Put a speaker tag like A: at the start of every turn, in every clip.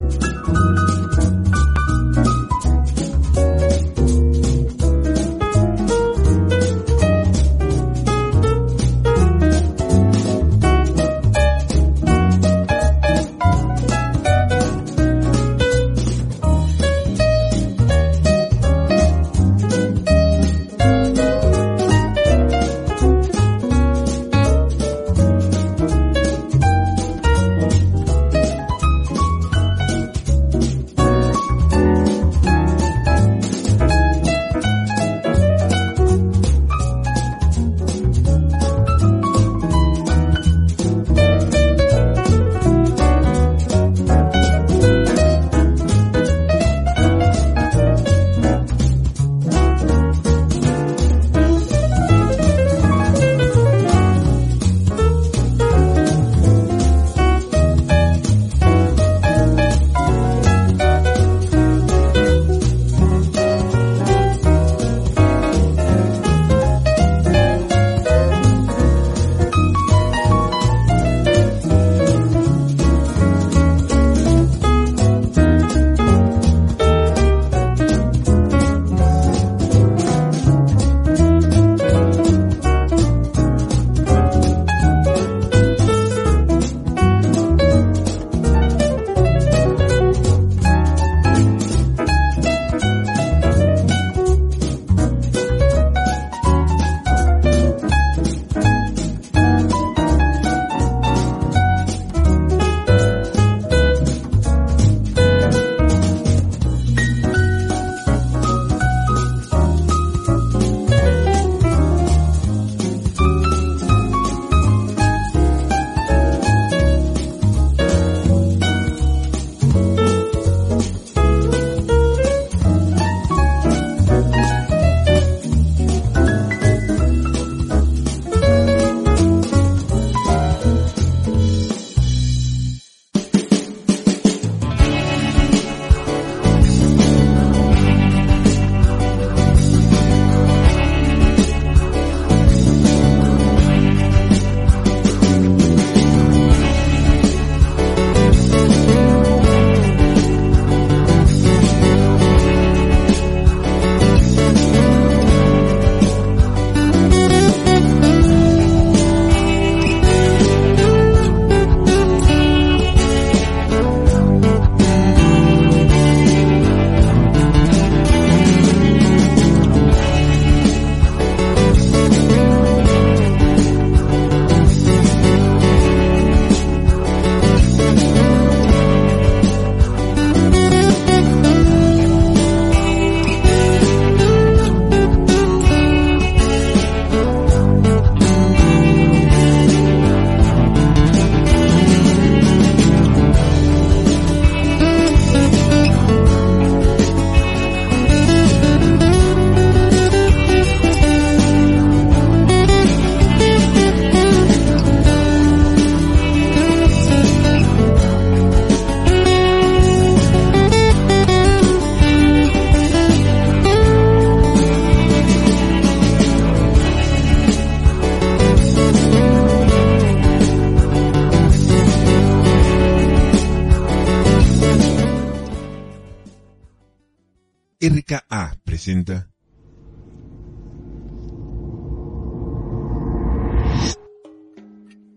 A: Thank you.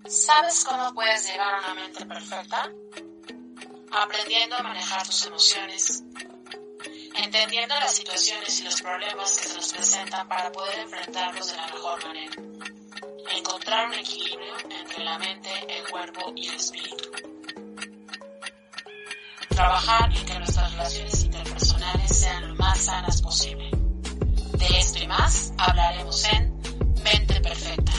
B: ¿Sabes cómo puedes llegar a una mente perfecta? Aprendiendo a manejar tus emociones, entendiendo las situaciones y los problemas que se nos presentan para poder enfrentarlos de la mejor manera. Encontrar un equilibrio entre la mente, el cuerpo y el espíritu. Trabajar en que nuestras relaciones interpersonales sean lo más sanas posible. De esto y más hablaremos en Mente Perfecta.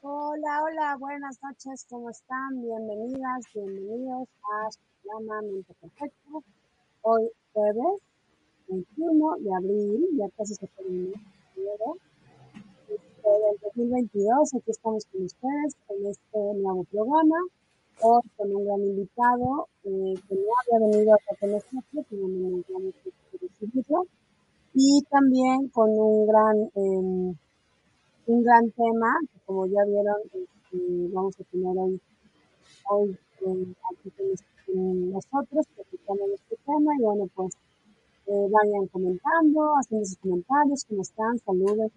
B: Hola, hola, buenas noches, ¿cómo están? Bienvenidas, bienvenidos a su programa Mente Perfecta. Hoy jueves 21 de abril, ya casi se el este, del 2022, aquí estamos con ustedes en este nuevo programa, hoy con un gran invitado eh, que no había venido a con nosotros, pero no recibirlo, y también con un gran... Eh, un gran tema, que como ya vieron, este, vamos a tener hoy, hoy eh, aquí con nosotros platicando este tema y bueno, pues eh, vayan comentando, haciendo sus comentarios, cómo están, saludos,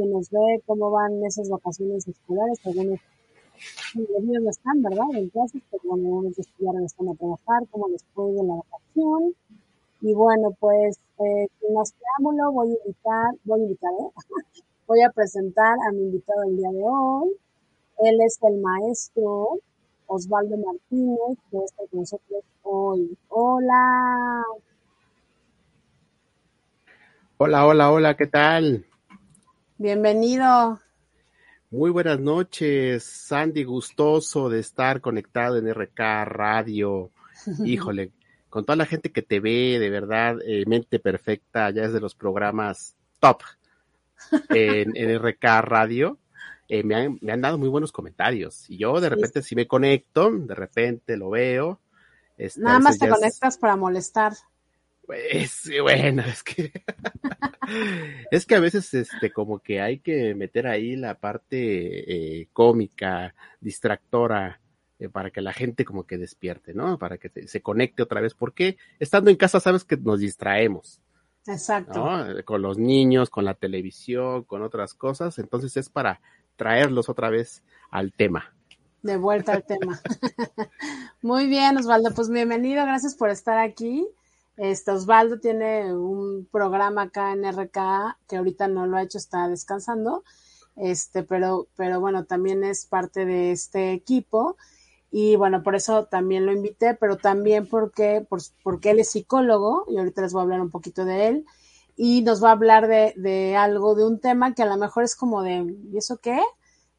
B: quién nos ve, cómo van esas vacaciones escolares, algunos los niños no están, ¿verdad? En clases, pero bueno, algunos estudiaron están a trabajar, cómo les fue en la vacación. Y bueno, pues, eh, sin más preámbulo, voy a invitar, voy a invitar, ¿eh? voy a presentar a mi invitado el día de hoy. Él es el maestro Osvaldo Martínez, que está con nosotros hoy. Hola.
C: Hola, hola, hola, ¿qué tal?
B: Bienvenido.
C: Muy buenas noches, Sandy, gustoso de estar conectado en RK Radio. Híjole, con toda la gente que te ve, de verdad, eh, mente perfecta, ya es de los programas top en, en RK Radio, eh, me, han, me, han, dado muy buenos comentarios. Y yo de repente si me conecto, de repente lo veo.
B: Este, Nada más te conectas es, para molestar.
C: Pues bueno, es que es que a veces este como que hay que meter ahí la parte eh, cómica, distractora, eh, para que la gente como que despierte, ¿no? Para que te, se conecte otra vez, porque estando en casa sabes que nos distraemos.
B: Exacto.
C: ¿no? Con los niños, con la televisión, con otras cosas. Entonces es para traerlos otra vez al tema.
B: De vuelta al tema. Muy bien, Osvaldo. Pues bienvenido. Gracias por estar aquí. Este Osvaldo tiene un programa acá en RK que ahorita no lo ha hecho, está descansando. Este, pero, pero bueno, también es parte de este equipo y bueno, por eso también lo invité, pero también porque, por, porque él es psicólogo y ahorita les voy a hablar un poquito de él y nos va a hablar de, de algo, de un tema que a lo mejor es como de, ¿y eso qué?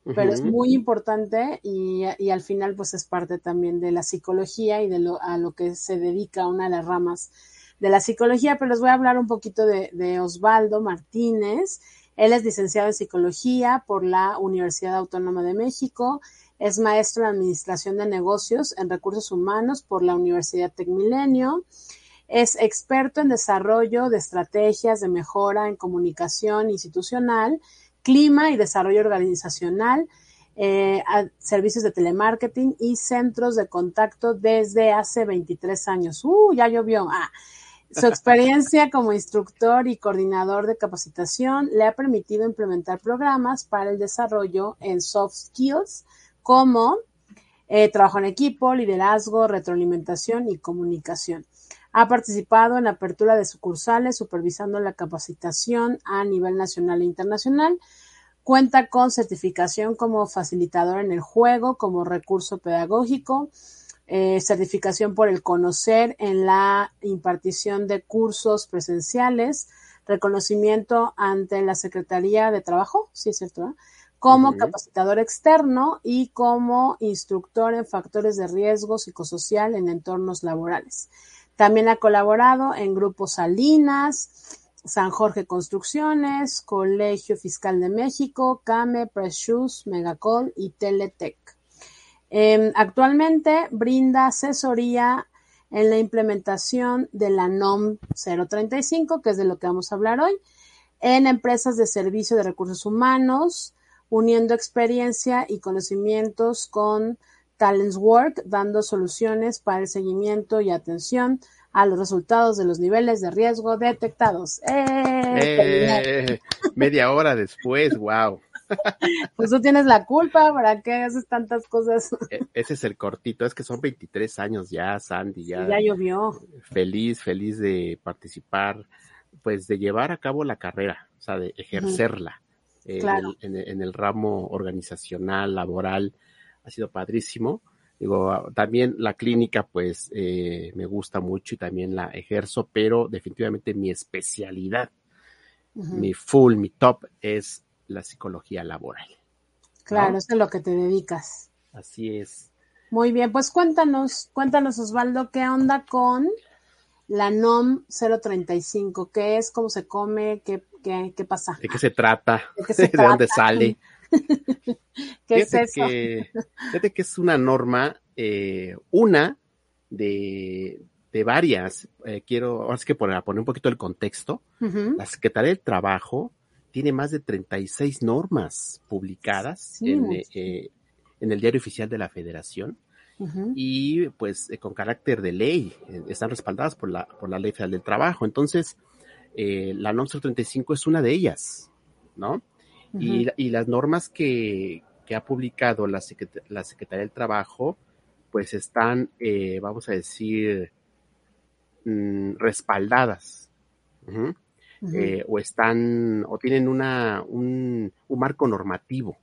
B: Pero uh -huh. es muy importante y, y, al final pues es parte también de la psicología y de lo, a lo que se dedica una de las ramas de la psicología, pero les voy a hablar un poquito de, de Osvaldo Martínez. Él es licenciado en psicología por la Universidad Autónoma de México, es maestro en Administración de Negocios en Recursos Humanos por la Universidad Tecmilenio. Es experto en desarrollo de estrategias de mejora en comunicación institucional, clima y desarrollo organizacional, eh, servicios de telemarketing y centros de contacto desde hace 23 años. ¡Uh! Ya llovió. Ah. Su experiencia como instructor y coordinador de capacitación le ha permitido implementar programas para el desarrollo en soft skills, como eh, trabajo en equipo, liderazgo, retroalimentación y comunicación. Ha participado en la apertura de sucursales, supervisando la capacitación a nivel nacional e internacional. Cuenta con certificación como facilitador en el juego, como recurso pedagógico, eh, certificación por el conocer en la impartición de cursos presenciales, reconocimiento ante la Secretaría de Trabajo, sí es cierto, ¿eh? como capacitador externo y como instructor en factores de riesgo psicosocial en entornos laborales. También ha colaborado en grupos Salinas, San Jorge Construcciones, Colegio Fiscal de México, CAME, Press Shoes, Megacol y Teletech. Eh, actualmente brinda asesoría en la implementación de la NOM 035, que es de lo que vamos a hablar hoy, en empresas de servicio de recursos humanos, uniendo experiencia y conocimientos con Talents Work, dando soluciones para el seguimiento y atención a los resultados de los niveles de riesgo detectados.
C: ¡Eh! eh media hora después, wow.
B: Pues tú tienes la culpa, ¿para qué haces tantas cosas?
C: E ese es el cortito, es que son 23 años ya, Sandy, ya.
B: Ya llovió.
C: Feliz, feliz de participar, pues de llevar a cabo la carrera, o sea, de ejercerla. Uh -huh
B: claro.
C: en, el, en, el, ramo organizacional, laboral, ha sido padrísimo. Digo, también la clínica, pues, eh, me gusta mucho y también la ejerzo, pero definitivamente mi especialidad, uh -huh. mi full, mi top es la psicología laboral.
B: Claro, es a lo que te dedicas.
C: Así es.
B: Muy bien, pues cuéntanos, cuéntanos Osvaldo, ¿qué onda con la NOM 035? ¿Qué es? ¿Cómo se come? ¿Qué, qué, qué pasa?
C: ¿De qué se trata?
B: ¿De, qué se
C: ¿De
B: trata?
C: dónde sale?
B: ¿Qué es
C: fíjate
B: eso?
C: Que, fíjate que es una norma, eh, una de, de varias. Eh, quiero, ahora es que para poner un poquito el contexto, la Secretaría del Trabajo tiene más de 36 normas publicadas
B: Sí,
C: en, eh, en el Diario Oficial de la Federación y pues eh, con carácter de ley, están respaldadas por la, por la Ley Federal del Trabajo. Entonces, eh, la NOM 035 es una de ellas, ¿no? Y,
B: Ujú.
C: y las normas que, que ha publicado la, Secret- la Secretaría del Trabajo, pues están, eh, vamos a decir, mm, respaldadas. Eh, o están, o tienen una, un, un marco normativo.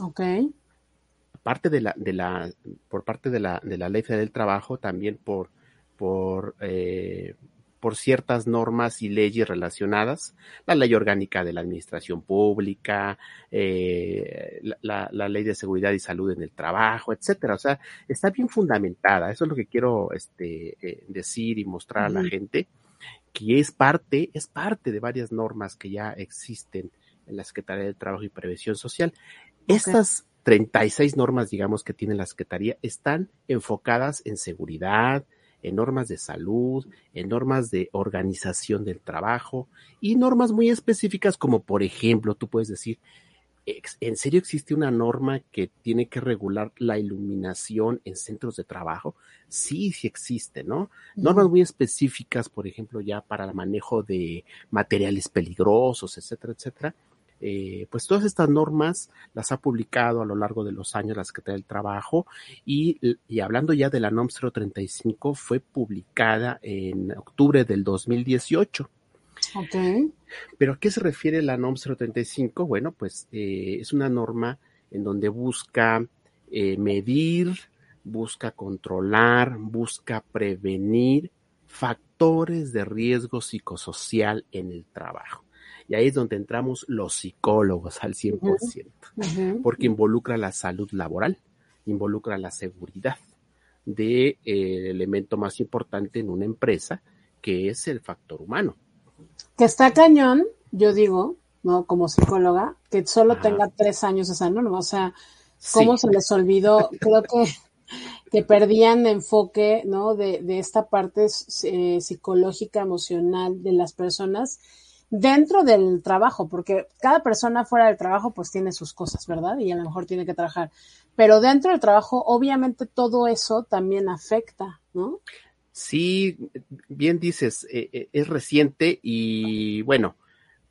B: ok.
C: Parte de la, de la, por parte de la, de la Ley Federal del Trabajo, también por, por, eh, por ciertas normas y leyes relacionadas, la ley orgánica de la administración pública, eh, la, ley de seguridad y salud en el trabajo, etcétera. O sea, está bien fundamentada. Eso es lo que quiero este, eh, decir y mostrar a la gente, que es parte, es parte de varias normas que ya existen en la Secretaría de Trabajo y Prevención Social. Estas 36 normas, digamos, que tiene la Secretaría, están enfocadas en seguridad, en normas de salud, en normas de organización del trabajo y normas muy específicas como, por ejemplo, tú puedes decir, ¿en serio existe una norma que tiene que regular la iluminación en centros de trabajo? Sí, sí existe, ¿no? Normas muy específicas, por ejemplo, ya para el manejo de materiales peligrosos, etcétera, etcétera. Eh, pues todas estas normas las ha publicado a lo largo de los años la Secretaría del Trabajo y, y hablando ya de la NOM 035 fue publicada en octubre del 2018.
B: Ok.
C: ¿Pero a qué se refiere la NOM 035? Bueno, pues eh, es una norma en donde busca eh, medir, busca controlar, busca prevenir factores de riesgo psicosocial en el trabajo. Y ahí es donde entramos los psicólogos al 100%,
B: Ujú.
C: porque involucra la salud laboral, involucra la seguridad del elemento más importante en una empresa, que es el factor humano.
B: Que está cañón, yo digo, ¿no? Como psicóloga, que solo
C: Ajá.
B: tenga tres años esa norma. O sea,
C: Sí.
B: cómo se les olvidó, creo que, que perdían enfoque, ¿no? De, de esta parte eh, psicológica, emocional de las personas dentro del trabajo, porque cada persona fuera del trabajo pues tiene sus cosas, ¿verdad? Y a lo mejor tiene que trabajar. Pero dentro del trabajo, obviamente todo eso también afecta, ¿no?
C: Sí, bien dices, eh, eh, es reciente y bueno,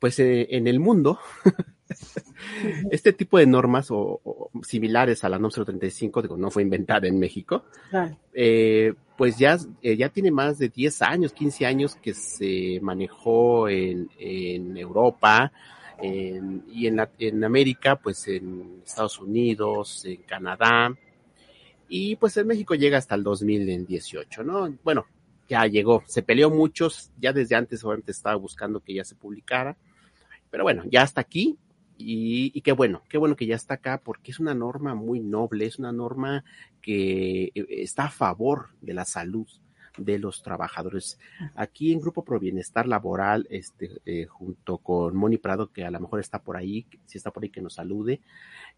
C: pues eh, en el mundo este tipo de normas o, o similares a la NOM 035, digo, no fue inventada en México,
B: Claro.
C: Pues ya, eh, ya tiene más de 10 años, 15 años que se manejó en, Europa y en, en América, pues en Estados Unidos, en Canadá, y pues en México llega hasta el 2018, ¿no? Bueno, ya llegó, se peleó muchos, ya desde antes obviamente estaba buscando que ya se publicara, pero bueno, ya está aquí y, qué bueno, qué bueno que ya está acá porque es una norma muy noble, es una norma que eh, está a favor de la salud de los trabajadores. Aquí en Grupo Pro Bienestar Laboral, este, eh, junto con Moni Prado, que a lo mejor está por ahí, si está por ahí que nos salude.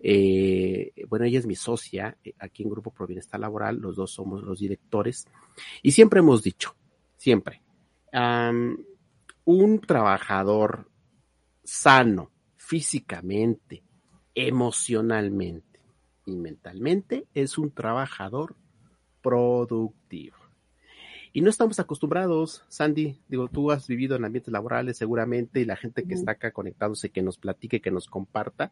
C: Eh, bueno, ella es mi socia aquí en Grupo Pro Bienestar Laboral, los dos somos los directores, y siempre hemos dicho, siempre, un trabajador sano físicamente, emocionalmente y mentalmente es un trabajador productivo. Y no estamos acostumbrados, Sandy, digo, tú has vivido en ambientes laborales seguramente y la gente que está acá conectándose, que nos platique, que nos comparta.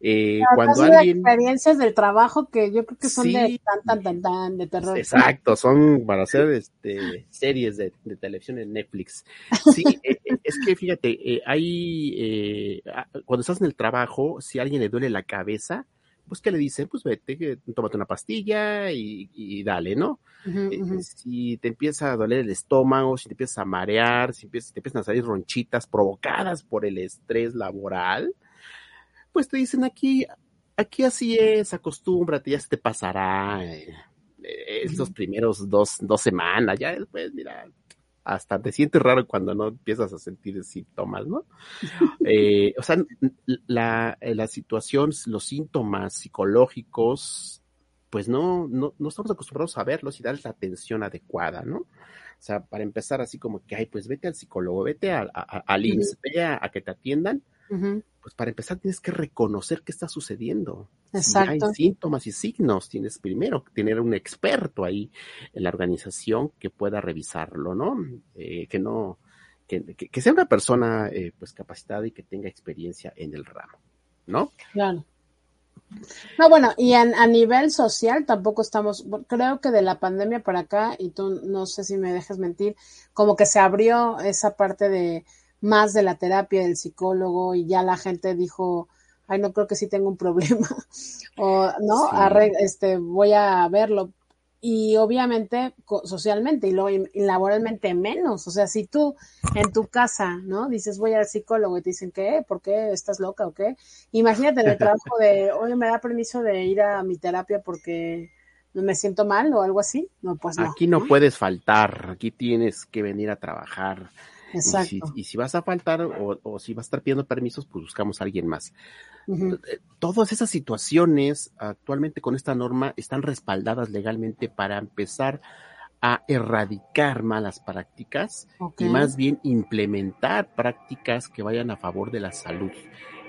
C: Eh,
B: Claro,
C: cuando alguien...
B: experiencias del trabajo que yo creo que son de
C: Sí.
B: tan, tan, tan, tan, de terror.
C: Exacto, son para hacer este, series de, de televisión en Netflix. Sí, eh, eh, es que fíjate, eh, hay, eh, cuando estás en el trabajo, si a alguien le duele la cabeza, pues que le dicen, pues vete, que tómate una pastilla y, y dale, ¿no? Eh. Si te empieza a doler el estómago, si te empiezas a marear, si empiezas- te empiezan a salir ronchitas provocadas por el estrés laboral, pues te dicen aquí, aquí así es, acostúmbrate, ya se te pasará eh, eh, estos primeros dos, dos semanas, ya después, mira, hasta te sientes raro cuando no empiezas a sentir síntomas, ¿no? Eh, o sea, la, la situación, los síntomas psicológicos, pues no, no, no estamos acostumbrados a verlos y darles la atención adecuada, ¿no? O sea, para empezar así como que, ay, pues vete al psicólogo, vete al a, a, ve a, que te atiendan, pues para empezar tienes que reconocer qué está sucediendo.
B: Exacto.
C: Si hay síntomas y signos, tienes primero que tener un experto ahí en la organización que pueda revisarlo, ¿no? Eh, que no, que, que, sea una persona eh, pues capacitada y que tenga experiencia en el ramo, ¿no?
B: Claro. No, bueno, y a, a, nivel social tampoco estamos, creo que de la pandemia para acá, y tú no sé si me dejas mentir, como que se abrió esa parte de más de la terapia del psicólogo y ya la gente dijo, ay, no creo que sí tengo un problema, o no, sí. este, voy a verlo. Y obviamente socialmente y luego y laboralmente menos. O sea, si tú en tu casa, ¿no? Dices voy al psicólogo y te dicen, ¿qué? ¿Por qué? ¿Estás loca o qué? Imagínate en el trabajo de, oye, ¿me da permiso de ir a mi terapia porque me siento mal o algo así? No, pues no.
C: Aquí no puedes faltar, aquí tienes que venir a trabajar.
B: Exacto.
C: Y si, y si vas a faltar o, o, si vas a estar pidiendo permisos, pues buscamos a alguien más. Uh -huh. Todas esas situaciones actualmente con esta norma están respaldadas legalmente para empezar a erradicar malas prácticas
B: okay.
C: y más bien implementar prácticas que vayan a favor de la salud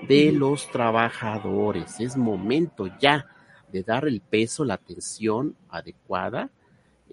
C: de uh -huh. los trabajadores. Es momento ya de dar el peso, la atención adecuada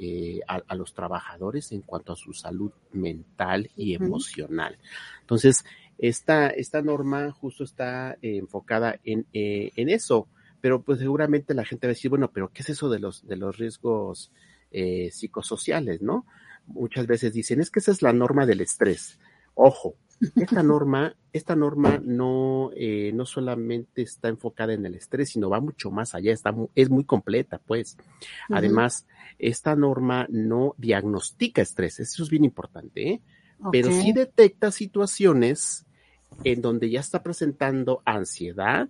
C: eh, a, a, los trabajadores en cuanto a su salud mental y emocional. Entonces, esta, esta norma justo está eh, enfocada en, eh, en, eso, pero pues seguramente la gente va a decir, bueno, pero ¿qué es eso de los, de los riesgos eh, psicosociales, no? Muchas veces dicen, es que esa es la norma del estrés. Ojo, esta norma, esta norma no, eh, no solamente está enfocada en el estrés, sino va mucho más allá, está, es muy completa, pues. Uh -huh. Además, esta norma no diagnostica estrés, eso es bien importante, ¿eh?
B: Okay.
C: pero sí detecta situaciones en donde ya está presentando ansiedad,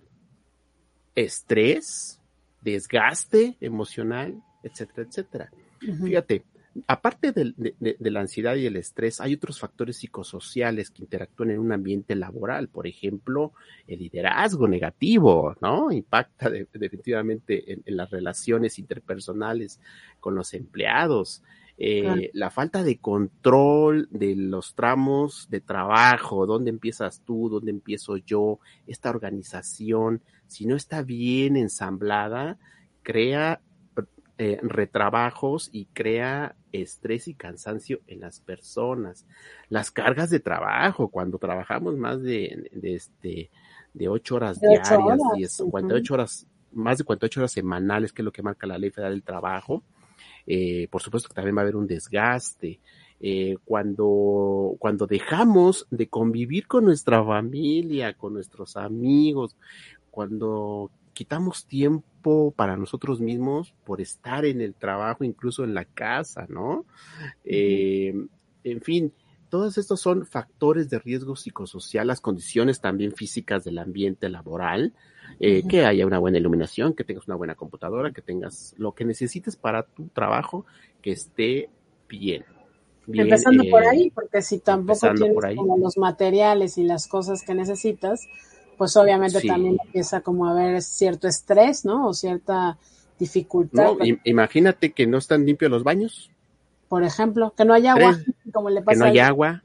C: estrés, desgaste emocional, etcétera, etcétera. Uh -huh. Fíjate, aparte de, de, de, la ansiedad y el estrés, hay otros factores psicosociales que interactúan en un ambiente laboral. Por ejemplo, el liderazgo negativo, ¿no? Impacta de, definitivamente en, en, las relaciones interpersonales con los empleados. Eh, claro. La falta de control de los tramos de trabajo, dónde empiezas tú, dónde empiezo yo, esta organización, si no está bien ensamblada, crea eh, retrabajos y crea estrés y cansancio en las personas. Las cargas de trabajo, cuando trabajamos más de, de este, de ocho horas
B: de
C: diarias,
B: ocho horas.
C: 10, 48 horas, más de 48 horas semanales, que es lo que marca la ley federal del trabajo, eh, por supuesto que también va a haber un desgaste. Eh, cuando, cuando dejamos de convivir con nuestra familia, con nuestros amigos, cuando quitamos tiempo para nosotros mismos por estar en el trabajo, incluso en la casa, ¿no? Eh, en fin, todos estos son factores de riesgo psicosocial, las condiciones también físicas del ambiente laboral, eh, que haya una buena iluminación, que tengas una buena computadora, que tengas lo que necesites para tu trabajo, que esté bien. bien
B: empezando eh, por ahí, porque si tampoco tienes como los materiales y las cosas que necesitas, pues obviamente sí. también empieza como a haber cierto estrés, ¿no? O cierta dificultad.
C: No, imagínate que no están limpios los baños.
B: Por ejemplo, que no hay agua, como le pasa
C: Que no hay agua.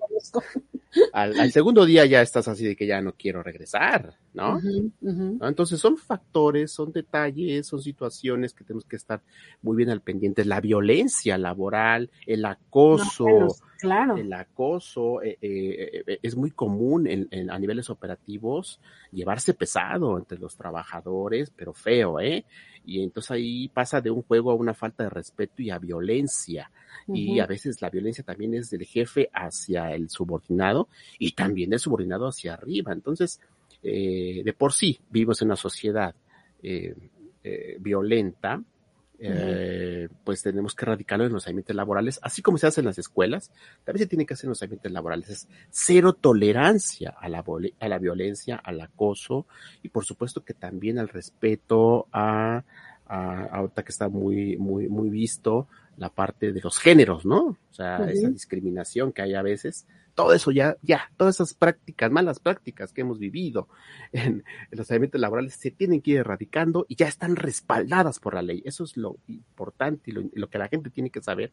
C: Al, al, segundo día ya estás así de que ya no quiero regresar, ¿no?
B: Uh -huh, uh -huh.
C: Entonces son factores, son detalles, son situaciones que tenemos que estar muy bien al pendiente. La violencia laboral, el acoso,
B: no, claro.
C: el acoso eh, eh, eh, es muy común en, en, a niveles operativos llevarse pesado entre los trabajadores, pero feo, ¿eh? Y entonces ahí pasa de un juego a una falta de respeto y a violencia. Uh -huh. Y a veces la violencia también es del jefe hacia el subordinado y también del subordinado hacia arriba. Entonces, eh, de por sí vivimos en una sociedad eh, eh, violenta eh, pues tenemos que erradicarlo en los ambientes laborales, así como se hace en las escuelas, también se tiene que hacer en los ambientes laborales. Es cero tolerancia a la, a la violencia, al acoso y por supuesto que también al respeto a, a ahorita que está muy, muy, muy visto la parte de los géneros, ¿no? O sea, esa discriminación que hay a veces todo eso ya, ya, todas esas prácticas, malas prácticas que hemos vivido en, los ambientes laborales se tienen que ir erradicando y ya están respaldadas por la ley. Eso es lo importante y lo, que la gente tiene que saber,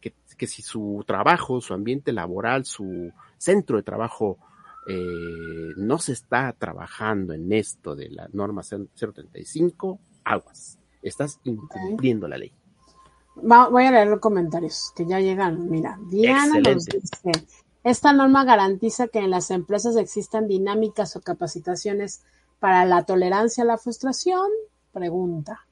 C: que, que, si su trabajo, su ambiente laboral, su centro de trabajo eh, no se está trabajando en esto de la norma 035, aguas, estás incumpliendo la ley.
B: voy a leer los comentarios que ya llegan. Mira, Diana nos dice, esta norma garantiza que en las empresas existan dinámicas o capacitaciones para la tolerancia a la frustración. Pregunta.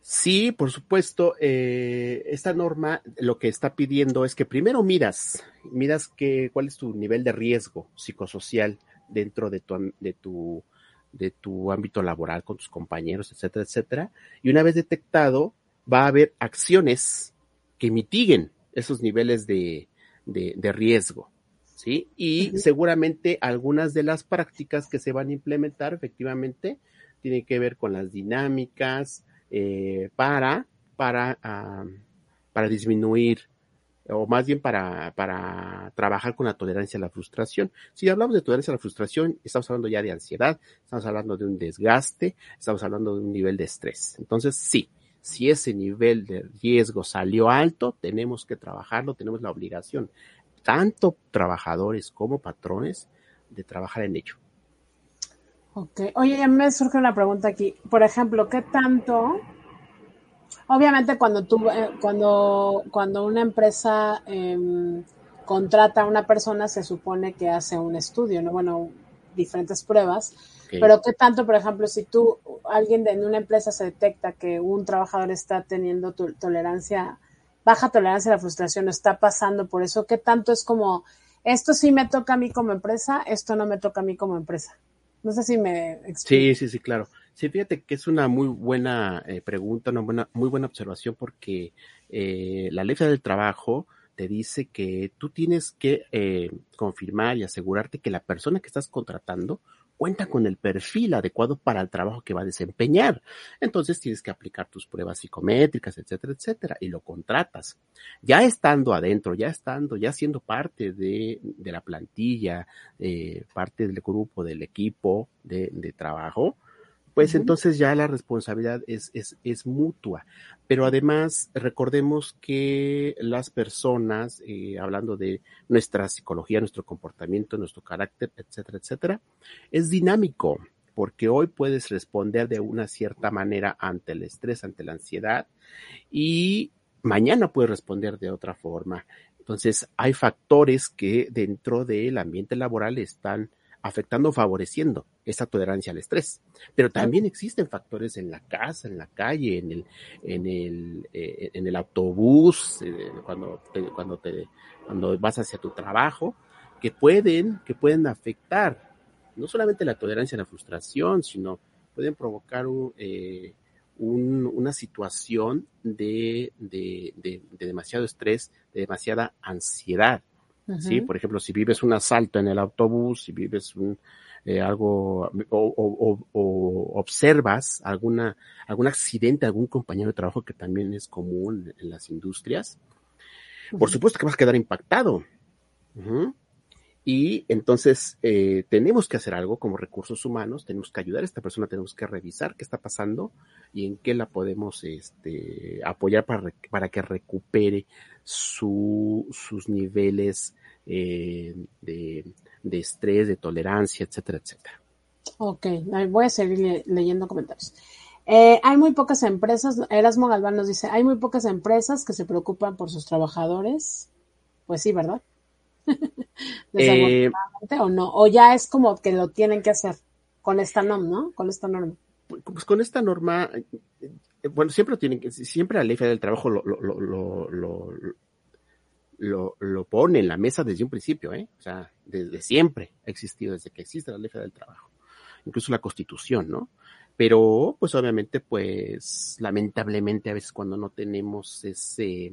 C: Sí, por supuesto. Eh, esta norma lo que está pidiendo es que primero miras, miras que, cuál es tu nivel de riesgo psicosocial dentro de tu, de tu, de tu ámbito laboral con tus compañeros, etcétera, etcétera. Y una vez detectado, va a haber acciones que mitiguen esos niveles de, de, riesgo. ¿sí? Y seguramente algunas de las prácticas que se van a implementar efectivamente tienen que ver con las dinámicas eh, para, para, para disminuir o más bien para, para trabajar con la tolerancia a la frustración. Si hablamos de tolerancia a la frustración, estamos hablando ya de ansiedad, estamos hablando de un desgaste, estamos hablando de un nivel de estrés. Entonces, sí, si ese nivel de riesgo salió alto, tenemos que trabajarlo, tenemos la obligación, tanto trabajadores como patrones, de trabajar en ello.
B: Ok, oye, ya me surge una pregunta aquí. Por ejemplo, ¿qué tanto? Obviamente cuando tú, eh, cuando, cuando una empresa em, contrata a una persona, se supone que hace un estudio, ¿no? Bueno, diferentes pruebas pero qué tanto, por ejemplo, si tú, alguien en una empresa se detecta que un trabajador está teniendo tolerancia, baja tolerancia a la frustración, está pasando por eso, qué tanto es como, esto sí me toca a mí como empresa, esto no me toca a mí como empresa. No sé si me
C: explico. Sí, sí, sí, claro. Sí, fíjate que es una muy buena eh, pregunta, una buena, muy buena observación porque eh, la ley del trabajo te dice que tú tienes que eh, confirmar y asegurarte que la persona que estás contratando cuenta con el perfil adecuado para el trabajo que va a desempeñar. Entonces tienes que aplicar tus pruebas psicométricas, etcétera, etcétera, y lo contratas. Ya estando adentro, ya estando, ya siendo parte de, la plantilla, eh, parte del grupo, del equipo de, de trabajo, pues entonces ya la responsabilidad es, es, es, mutua. Pero además, recordemos que las personas, eh, hablando de nuestra psicología, nuestro comportamiento, nuestro carácter, etcétera, etcétera, es dinámico, porque hoy puedes responder de una cierta manera ante el estrés, ante la ansiedad, y mañana puedes responder de otra forma. Entonces, hay factores que dentro del ambiente laboral están afectando o favoreciendo esa tolerancia al estrés. Pero también existen factores en la casa, en la calle, en el, en el, eh, en el autobús, eh, cuando, te, cuando, te, cuando vas hacia tu trabajo, que pueden, que pueden afectar no solamente la tolerancia a la frustración, sino pueden provocar eh, un, una situación de, de, de, de demasiado estrés, de demasiada ansiedad. ¿Sí? Por ejemplo, si vives un asalto en el autobús, si vives un, eh, algo o, observas alguna, algún accidente, algún compañero de trabajo que también es común en las industrias, por supuesto que vas a quedar impactado. Y entonces eh, tenemos que hacer algo como recursos humanos, tenemos que ayudar a esta persona, tenemos que revisar qué está pasando y en qué la podemos este, apoyar para, para que recupere su, sus niveles eh, de, estrés, de tolerancia, etcétera, etcétera.
B: Ok, voy a seguir leyendo comentarios. Eh, hay muy pocas empresas, Erasmo Galván nos dice, hay muy pocas empresas que se preocupan por sus trabajadores. Pues sí, ¿verdad? eh, o no, o ya es como que lo tienen que hacer con esta norma, ¿no? Con esta norma.
C: Pues con esta norma, bueno, siempre tienen que, siempre la ley federal del trabajo lo, lo, lo, lo, lo, pone en la mesa desde un principio, ¿eh? O sea, desde siempre ha existido, desde que existe la ley federal del trabajo, incluso la constitución, ¿no? Pero, pues obviamente, pues lamentablemente a veces cuando no tenemos ese,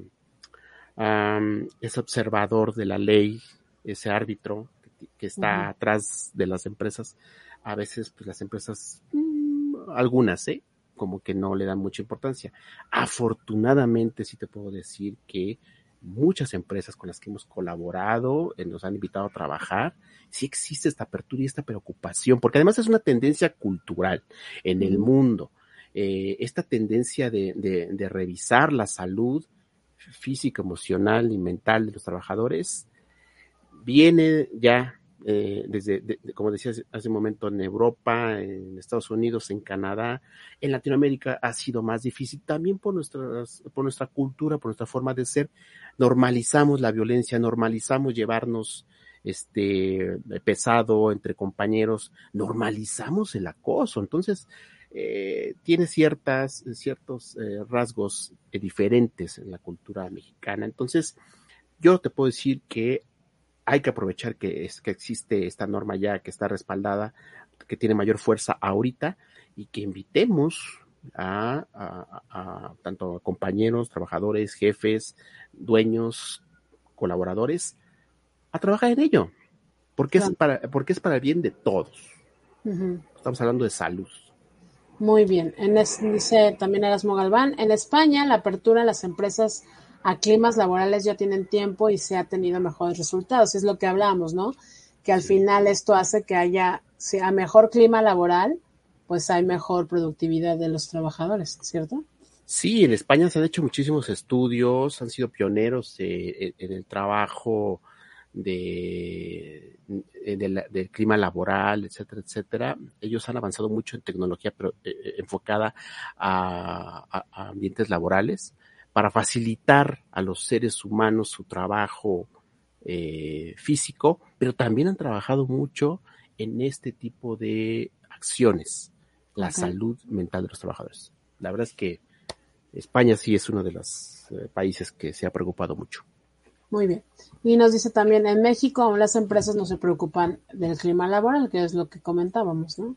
C: um, ese observador de la ley, ese árbitro que, que está uh -huh. atrás de las empresas, a veces pues las empresas, mmm, algunas, ¿eh? como que no le dan mucha importancia. Afortunadamente sí te puedo decir que muchas empresas con las que hemos colaborado, eh, nos han invitado a trabajar, sí existe esta apertura y esta preocupación, porque además es una tendencia cultural en el mundo. Eh, esta tendencia de, de, de, revisar la salud física, emocional y mental de los trabajadores viene ya eh, desde, de, como decías hace un momento, en Europa, en Estados Unidos, en Canadá, en Latinoamérica ha sido más difícil también por, por nuestra cultura, por nuestra forma de ser. Normalizamos la violencia, normalizamos llevarnos este pesado entre compañeros, normalizamos el acoso. Entonces, eh, tiene ciertas, ciertos eh, rasgos eh, diferentes en la cultura mexicana. Entonces, yo te puedo decir que hay que aprovechar que, es, que existe esta norma ya que está respaldada, que tiene mayor fuerza ahorita y que invitemos a, a, a tanto a compañeros, trabajadores, jefes, dueños, colaboradores a trabajar en ello, porque, claro. es, para, porque es para el bien de todos. Uh -huh. Estamos hablando de salud.
B: Muy bien. En dice también Erasmo Galván, en España la apertura de las empresas a climas laborales ya tienen tiempo y se ha tenido mejores resultados. Es lo que hablamos, ¿no? Que al sí. final esto hace que haya, sea mejor clima laboral, pues hay mejor productividad de los trabajadores, ¿cierto?
C: Sí, en España se han hecho muchísimos estudios, han sido pioneros eh, en el trabajo de, de, del clima laboral, etcétera, etcétera. Ellos han avanzado mucho en tecnología, pero eh, enfocada a, a, a, ambientes laborales para facilitar a los seres humanos su trabajo eh, físico, pero también han trabajado mucho en este tipo de acciones, la okay. salud mental de los trabajadores. La verdad es que España sí es uno de los eh, países que se ha preocupado mucho.
B: Muy bien. Y nos dice también, en México aún las empresas no se preocupan del clima laboral, que es lo que comentábamos, ¿no?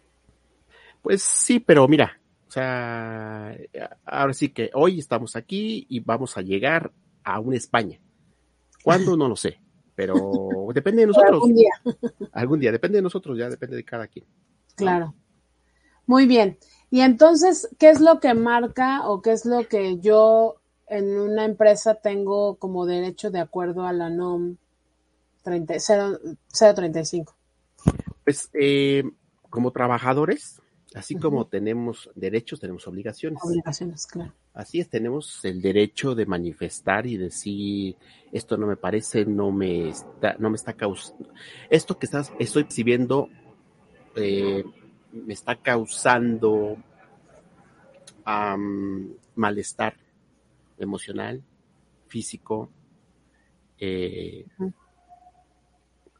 C: Pues sí, pero mira, o sea, ahora sí que hoy estamos aquí y vamos a llegar a una España. ¿Cuándo? No lo sé, pero depende de nosotros.
B: algún día.
C: Algún día, depende de nosotros, ya depende de cada quien.
B: Claro. Muy bien. Y entonces, ¿qué es lo que marca o qué es lo que yo en una empresa tengo como derecho de acuerdo a la NOM 30, 0, 035?
C: Pues eh, como trabajadores, así uh -huh. como tenemos derechos, tenemos obligaciones.
B: Obligaciones, claro.
C: Así es, tenemos el derecho de manifestar y decir esto no me parece, no me está, no me está causando, esto que estás, estoy percibiendo eh, me está causando um, malestar emocional, físico, eh,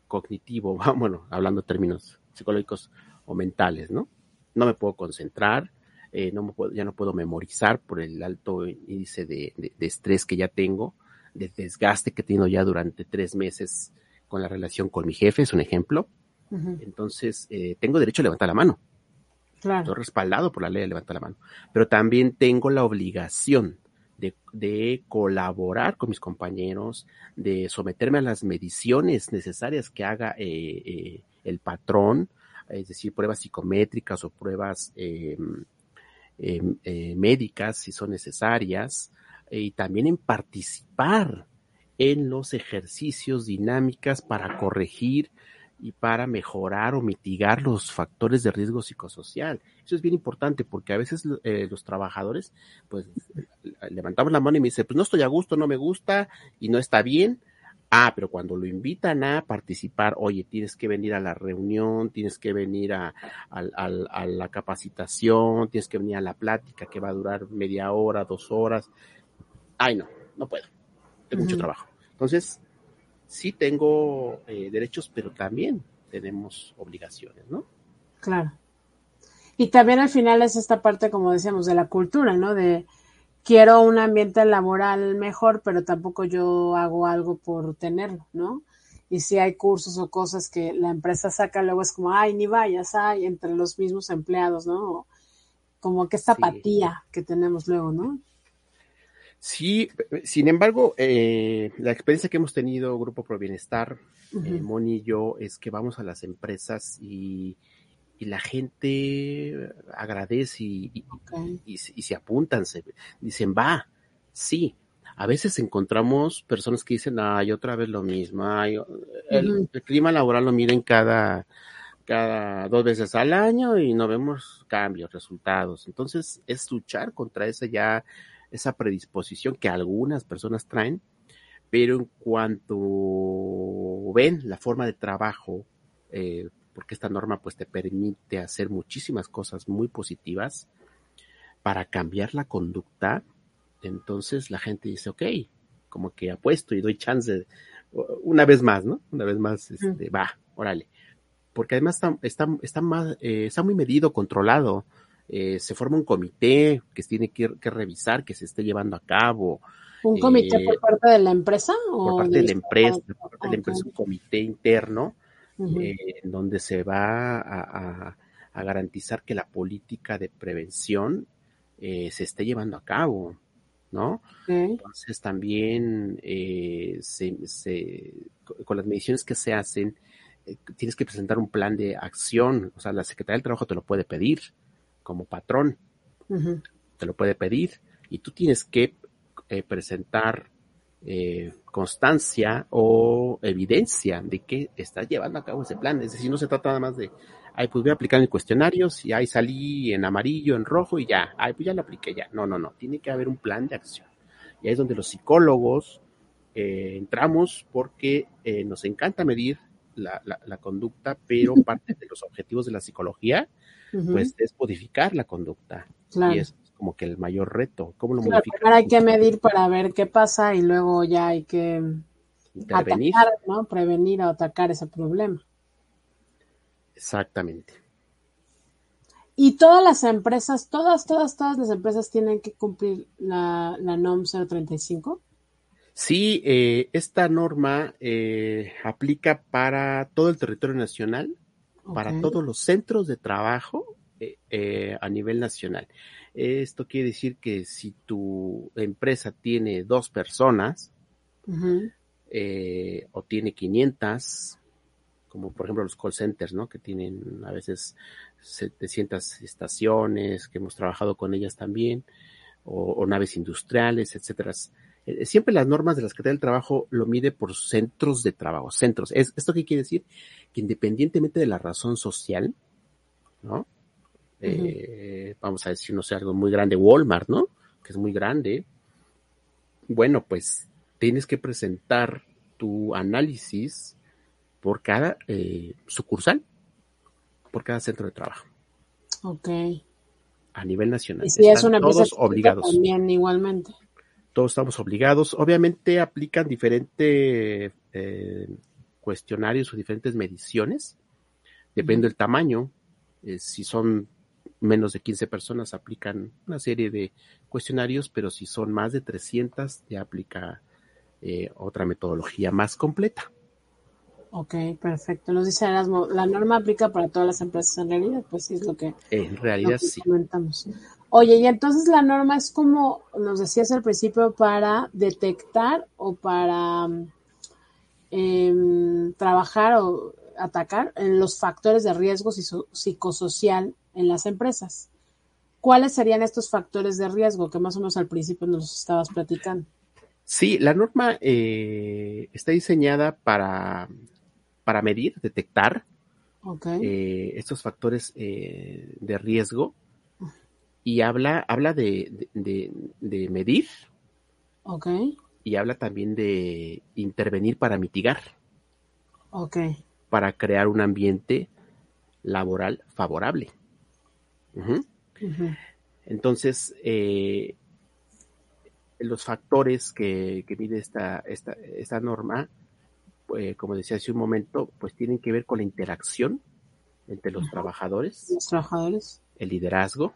C: cognitivo, bueno, hablando términos psicológicos o mentales, ¿no? No me puedo concentrar, eh, no me puedo, ya no puedo memorizar por el alto índice de, de, de, estrés que ya tengo, de desgaste que he tenido ya durante tres meses con la relación con mi jefe, es un ejemplo. Entonces, eh, tengo derecho a levantar la mano.
B: Claro.
C: Estoy respaldado por la ley de levantar la mano. Pero también tengo la obligación de, colaborar con mis compañeros, de someterme a las mediciones necesarias que haga eh, eh, el patrón, es decir, pruebas psicométricas o pruebas eh, médicas si son necesarias, y también en participar en los ejercicios dinámicas para corregir y para mejorar o mitigar los factores de riesgo psicosocial. Eso es bien importante porque a veces eh, los trabajadores, pues, levantamos la mano y me dicen, pues no estoy a gusto, no me gusta y no está bien. Ah, pero cuando lo invitan a participar, oye, tienes que venir a la reunión, tienes que venir a, a, a, a la capacitación, tienes que venir a la plática que va a durar media hora, dos horas. Ay, no, no puedo. Tengo uh -huh. mucho trabajo. Entonces, sí tengo eh, derechos, pero también tenemos obligaciones, ¿no?
B: Claro. Y también al final es esta parte, como decíamos, de la cultura, ¿no? De quiero un ambiente laboral mejor, pero tampoco yo hago algo por tenerlo, ¿no? Y si hay cursos o cosas que la empresa saca, luego es como, ay, ni vayas, ay, entre los mismos empleados, ¿no? como que esta apatía que tenemos luego, ¿no?
C: Sí, sin embargo, eh, la experiencia que hemos tenido, Grupo Pro Bienestar, eh, Moni y yo, es que vamos a las empresas y, y la gente agradece y, y, se apuntan, se dicen, va, sí. A veces encontramos personas que dicen, ay, otra vez lo mismo, ay, el, el, clima laboral lo miren cada, cada dos veces al año y no vemos cambios, resultados. Entonces, es luchar contra esa ya esa predisposición que algunas personas traen, pero en cuanto ven la forma de trabajo, eh, porque esta norma pues te permite hacer muchísimas cosas muy positivas para cambiar la conducta, entonces la gente dice, ok, como que apuesto y doy chance una vez más, ¿no? Una vez más, este, va, órale. Porque además está, está, está, más, eh, está muy medido, controlado. Eh, se forma un comité que tiene que, que, revisar que se esté llevando a cabo.
B: ¿Un comité por eh, parte de la empresa?
C: por parte de la empresa, por parte de la empresa, un comité interno eh, en donde se va a, a, garantizar que la política de prevención se esté llevando a cabo, ¿no? Entonces también se, se, con las mediciones que se hacen, tienes que presentar un plan de acción, o sea, la Secretaría del Trabajo te lo puede pedir, como patrón. Te lo puede pedir y tú tienes que eh, presentar eh, constancia o evidencia de que estás llevando a cabo ese plan. Es decir, no se trata nada más de, ay, pues voy a aplicar en cuestionarios y ahí salí en amarillo, en rojo y ya, ay, pues ya lo apliqué ya. No, no, no, tiene que haber un plan de acción. Y ahí es donde los psicólogos eh, entramos porque nos encanta medir la, la, conducta, pero parte de los objetivos de la psicología pues es modificar la conducta. Y es como que el mayor reto. ¿Cómo lo
B: claro, Primero hay que medir para ver qué pasa y luego ya hay que Intervenir. Atacar, ¿no? Prevenir o atacar ese problema.
C: Exactamente.
B: Y todas las empresas, todas, todas, todas las empresas tienen que cumplir la, la NOM 035.
C: Sí, eh, esta norma eh, aplica para todo el territorio nacional para todos los centros de trabajo eh, eh, a nivel nacional. Esto quiere decir que si tu empresa tiene dos personas eh, o tiene 500, como por ejemplo los call centers, ¿no? Que tienen a veces 700 estaciones, que hemos trabajado con ellas también, o, o naves industriales, etcétera siempre las normas de la Secretaría del Trabajo lo mide por centros de trabajo, centros. Es, ¿Esto qué quiere decir? Que independientemente de la razón social, ¿no? eh, vamos a decir, no sé, algo muy grande, Walmart, ¿no? Que es muy grande. Bueno, pues tienes que presentar tu análisis por cada eh, sucursal, por cada centro de trabajo.
B: Ok.
C: A nivel nacional.
B: Y si es una
C: todos obligados.
B: También igualmente
C: todos estamos obligados. Obviamente aplican diferentes eh, cuestionarios o diferentes mediciones. Depende del tamaño. Eh, si son menos de 15 personas, aplican una serie de cuestionarios, pero si son más de 300, ya aplica eh, otra metodología más completa.
B: Ok, perfecto. Nos dice Erasmo, la norma aplica para todas las empresas en realidad, pues sí es lo que,
C: en realidad sí.
B: comentamos. Oye, y entonces la norma es como nos decías al principio para detectar o para eh, trabajar o atacar en los factores de riesgo psicosocial en las empresas. ¿Cuáles serían estos factores de riesgo que más o menos al principio nos estabas platicando?
C: Sí, la norma eh, está diseñada para, para medir, detectar eh, estos factores eh, de riesgo y habla, habla de, de, medir.
B: Ok.
C: Y habla también de intervenir para mitigar.
B: Ok.
C: Para crear un ambiente laboral favorable. Entonces, eh, los factores que, que mide esta, esta, esta norma, pues, como decía hace un momento, pues tienen que ver con la interacción entre los trabajadores.
B: Los trabajadores.
C: El liderazgo,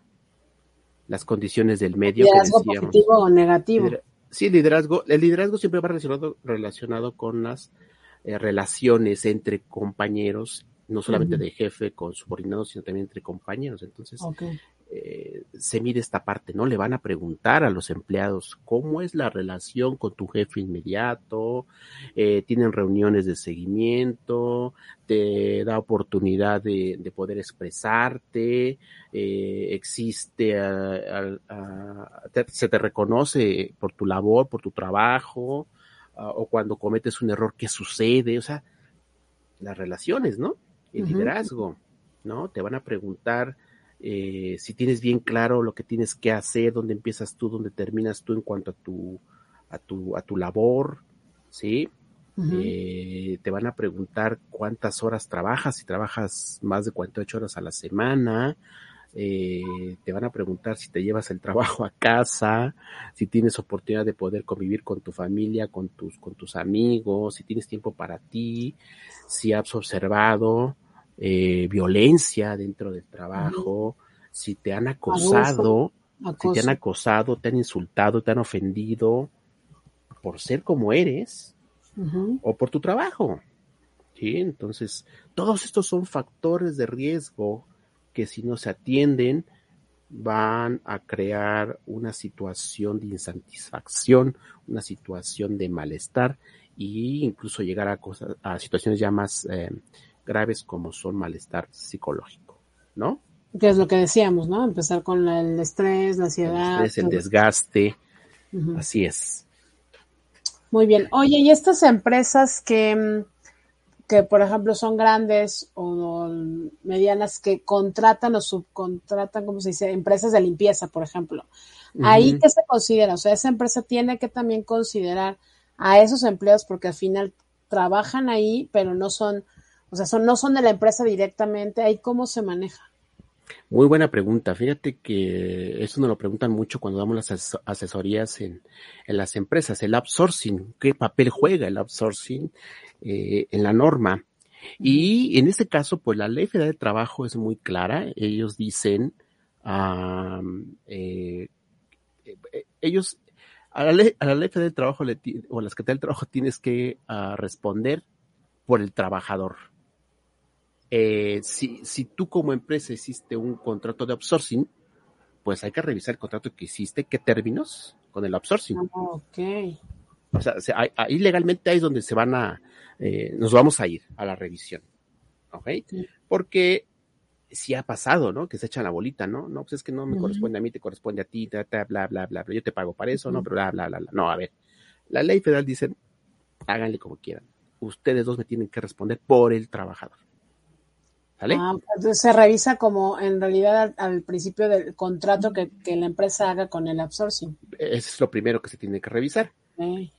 C: las condiciones del medio.
B: ¿Liderazgo positivo o negativo?
C: sí, liderazgo. El liderazgo siempre va relacionado, relacionado con las eh, relaciones entre compañeros, no solamente de jefe con subordinados, sino también entre compañeros. Entonces, eh, se mide esta parte, ¿no? Le van a preguntar a los empleados cómo es la relación con tu jefe inmediato, eh, tienen reuniones de seguimiento, te da oportunidad de, de poder expresarte, eh, existe, a, a, a, te, se te reconoce por tu labor, por tu trabajo, o cuando cometes un error, ¿qué sucede? O sea, las relaciones, ¿no? El uh -huh. liderazgo, ¿no? Te van a preguntar eh, si tienes bien claro lo que tienes que hacer, dónde empiezas tú, dónde terminas tú en cuanto a tu, a tu, a tu labor, ¿sí? Uh -huh. eh, te van a preguntar cuántas horas trabajas, si trabajas más de 48 horas a la semana, eh, te van a preguntar si te llevas el trabajo a casa, si tienes oportunidad de poder convivir con tu familia, con tus, con tus amigos, si tienes tiempo para ti, si has observado eh, violencia dentro del trabajo, si te han acosado, si te han acosado, te han insultado, te han ofendido por ser como eres o por tu trabajo. ¿sí? Entonces, todos estos son factores de riesgo que si no se atienden van a crear una situación de insatisfacción, una situación de malestar e incluso llegar a, cosas, a situaciones ya más eh, graves como son malestar psicológico, ¿no?
B: Que es lo que decíamos, ¿no? Empezar con el estrés, la ansiedad.
C: El estrés, el desgaste, uh -huh. así es.
B: Muy bien. Oye, y estas empresas que, que por ejemplo son grandes o medianas que contratan o subcontratan, como se dice, empresas de limpieza, por ejemplo. Uh -huh. Ahí qué se considera, o sea, esa empresa tiene que también considerar a esos empleados porque al final trabajan ahí, pero no son o sea, son, no son de la empresa directamente, ¿ahí cómo se maneja?
C: Muy buena pregunta. Fíjate que eso nos lo preguntan mucho cuando damos las asesorías en, en las empresas. El outsourcing, ¿qué papel juega el outsourcing eh, en la norma? Y en este caso, pues la ley federal de trabajo es muy clara. Ellos dicen, um, eh, ellos, a la, ley, a la ley federal de trabajo le, o a la Secretaría del Trabajo tienes que uh, responder por el trabajador. Eh, si, si tú como empresa hiciste un contrato de outsourcing, pues hay que revisar el contrato que hiciste, qué términos con el outsourcing.
B: Oh, ok.
C: O sea, ahí legalmente ahí es donde se van a, eh, nos vamos a ir a la revisión. ¿Ok? Sí. Porque si ha pasado, ¿no? Que se echan la bolita, ¿no? No, pues es que no me uh -huh. corresponde a mí, te corresponde a ti, bla, bla, bla, bla, bla. Yo te pago para eso, uh -huh. ¿no? Pero bla, bla, bla, bla. No, a ver. La ley federal dice, háganle como quieran. Ustedes dos me tienen que responder por el trabajador.
B: Ah, entonces se revisa como en realidad al, al principio del contrato que, que, la empresa haga con el outsourcing.
C: Eso es lo primero que se tiene que revisar. Okay.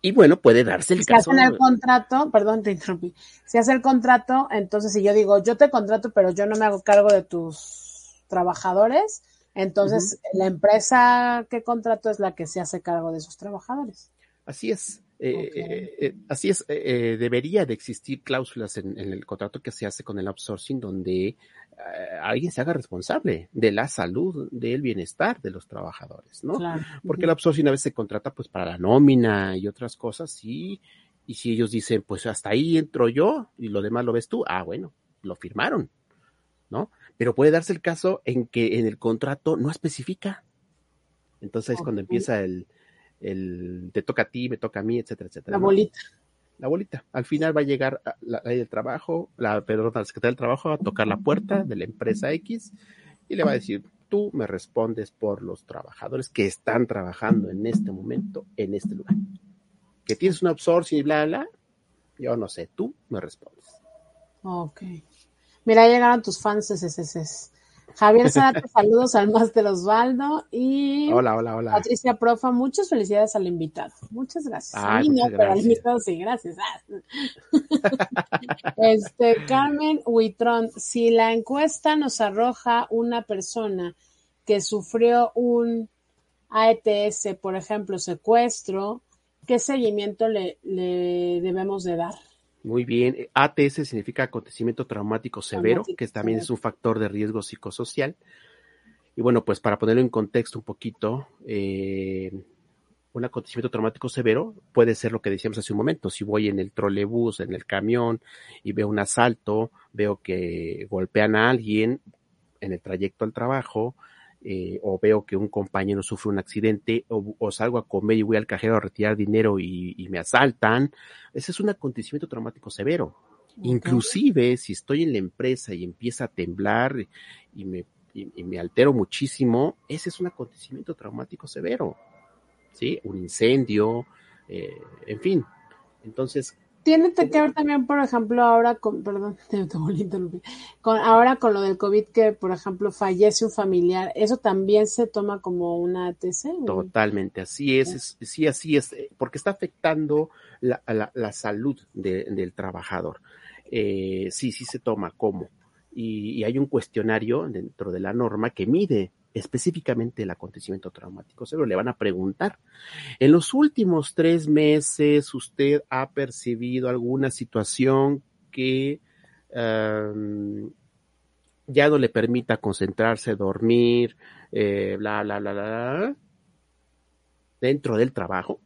C: Y bueno, puede darse el
B: si
C: caso.
B: hacen el contrato, perdón, te interrumpí. Si hace el contrato, entonces si yo digo, yo te contrato, pero yo no me hago cargo de tus trabajadores, entonces uh -huh. la empresa que contrato es la que se hace cargo de sus trabajadores.
C: Así es. Eh, okay. eh, eh, así es, eh, debería de existir cláusulas en, en, el contrato que se hace con el outsourcing donde eh, alguien se haga responsable de la salud, del bienestar de los trabajadores, ¿no?
B: Claro.
C: Porque el outsourcing a veces se contrata pues para la nómina y otras cosas y, y si ellos dicen pues hasta ahí entro yo y lo demás lo ves tú, ah bueno, lo firmaron, ¿no? Pero puede darse el caso en que en el contrato no especifica. Entonces okay. es cuando empieza el, el te toca a ti, me toca a mí, etcétera, etcétera.
B: La bolita.
C: La bolita. Al final va a llegar la ley del trabajo, la, perdón, la Secretaría del Trabajo va a tocar la puerta de la empresa X y le va a decir, tú me respondes por los trabajadores que están trabajando en este momento, en este lugar. Que tienes un outsourcing y bla, bla, yo no sé, tú me respondes.
B: Ok. Mira, llegaron tus fans SSS. Javier Zárate, saludos al máster Osvaldo y
C: hola, hola, hola.
B: Patricia Profa, muchas felicidades al invitado. Muchas gracias.
C: Ay,
B: a mí no,
C: gracias.
B: pero al invitado sí, gracias. este, Carmen Huitrón, si la encuesta nos arroja una persona que sufrió un AETS, por ejemplo, secuestro, ¿qué seguimiento le, le debemos de dar?
C: Muy bien. ATS significa acontecimiento traumático severo, que también es un factor de riesgo psicosocial. Y bueno, pues para ponerlo en contexto un poquito, eh, un acontecimiento traumático severo puede ser lo que decíamos hace un momento. Si voy en el trolebús, en el camión y veo un asalto, veo que golpean a alguien, en el trayecto al trabajo, eh, o veo que un compañero sufre un accidente, o, o, salgo a comer y voy al cajero a retirar dinero y, y me asaltan, ese es un acontecimiento traumático severo. Okay. Inclusive si estoy en la empresa y empieza a temblar y me, y, y me altero muchísimo, ese es un acontecimiento traumático severo. ¿Sí? Un incendio, eh, en fin. Entonces,
B: tiene que ver también, por ejemplo, ahora con, perdón, te, te voy a interrumpir, con, ahora con lo del COVID que, por ejemplo, fallece un familiar, ¿eso también se toma como una ATC?
C: Totalmente, así es, es sí, así es, porque está afectando la, la, la salud de, del trabajador. Eh, sí, sí se toma como. Y, y hay un cuestionario dentro de la norma que mide específicamente el acontecimiento traumático severo. Le van a preguntar, en los últimos tres meses usted ha percibido alguna situación que ya no le permita concentrarse, dormir, eh, bla, bla, bla, bla, dentro del trabajo.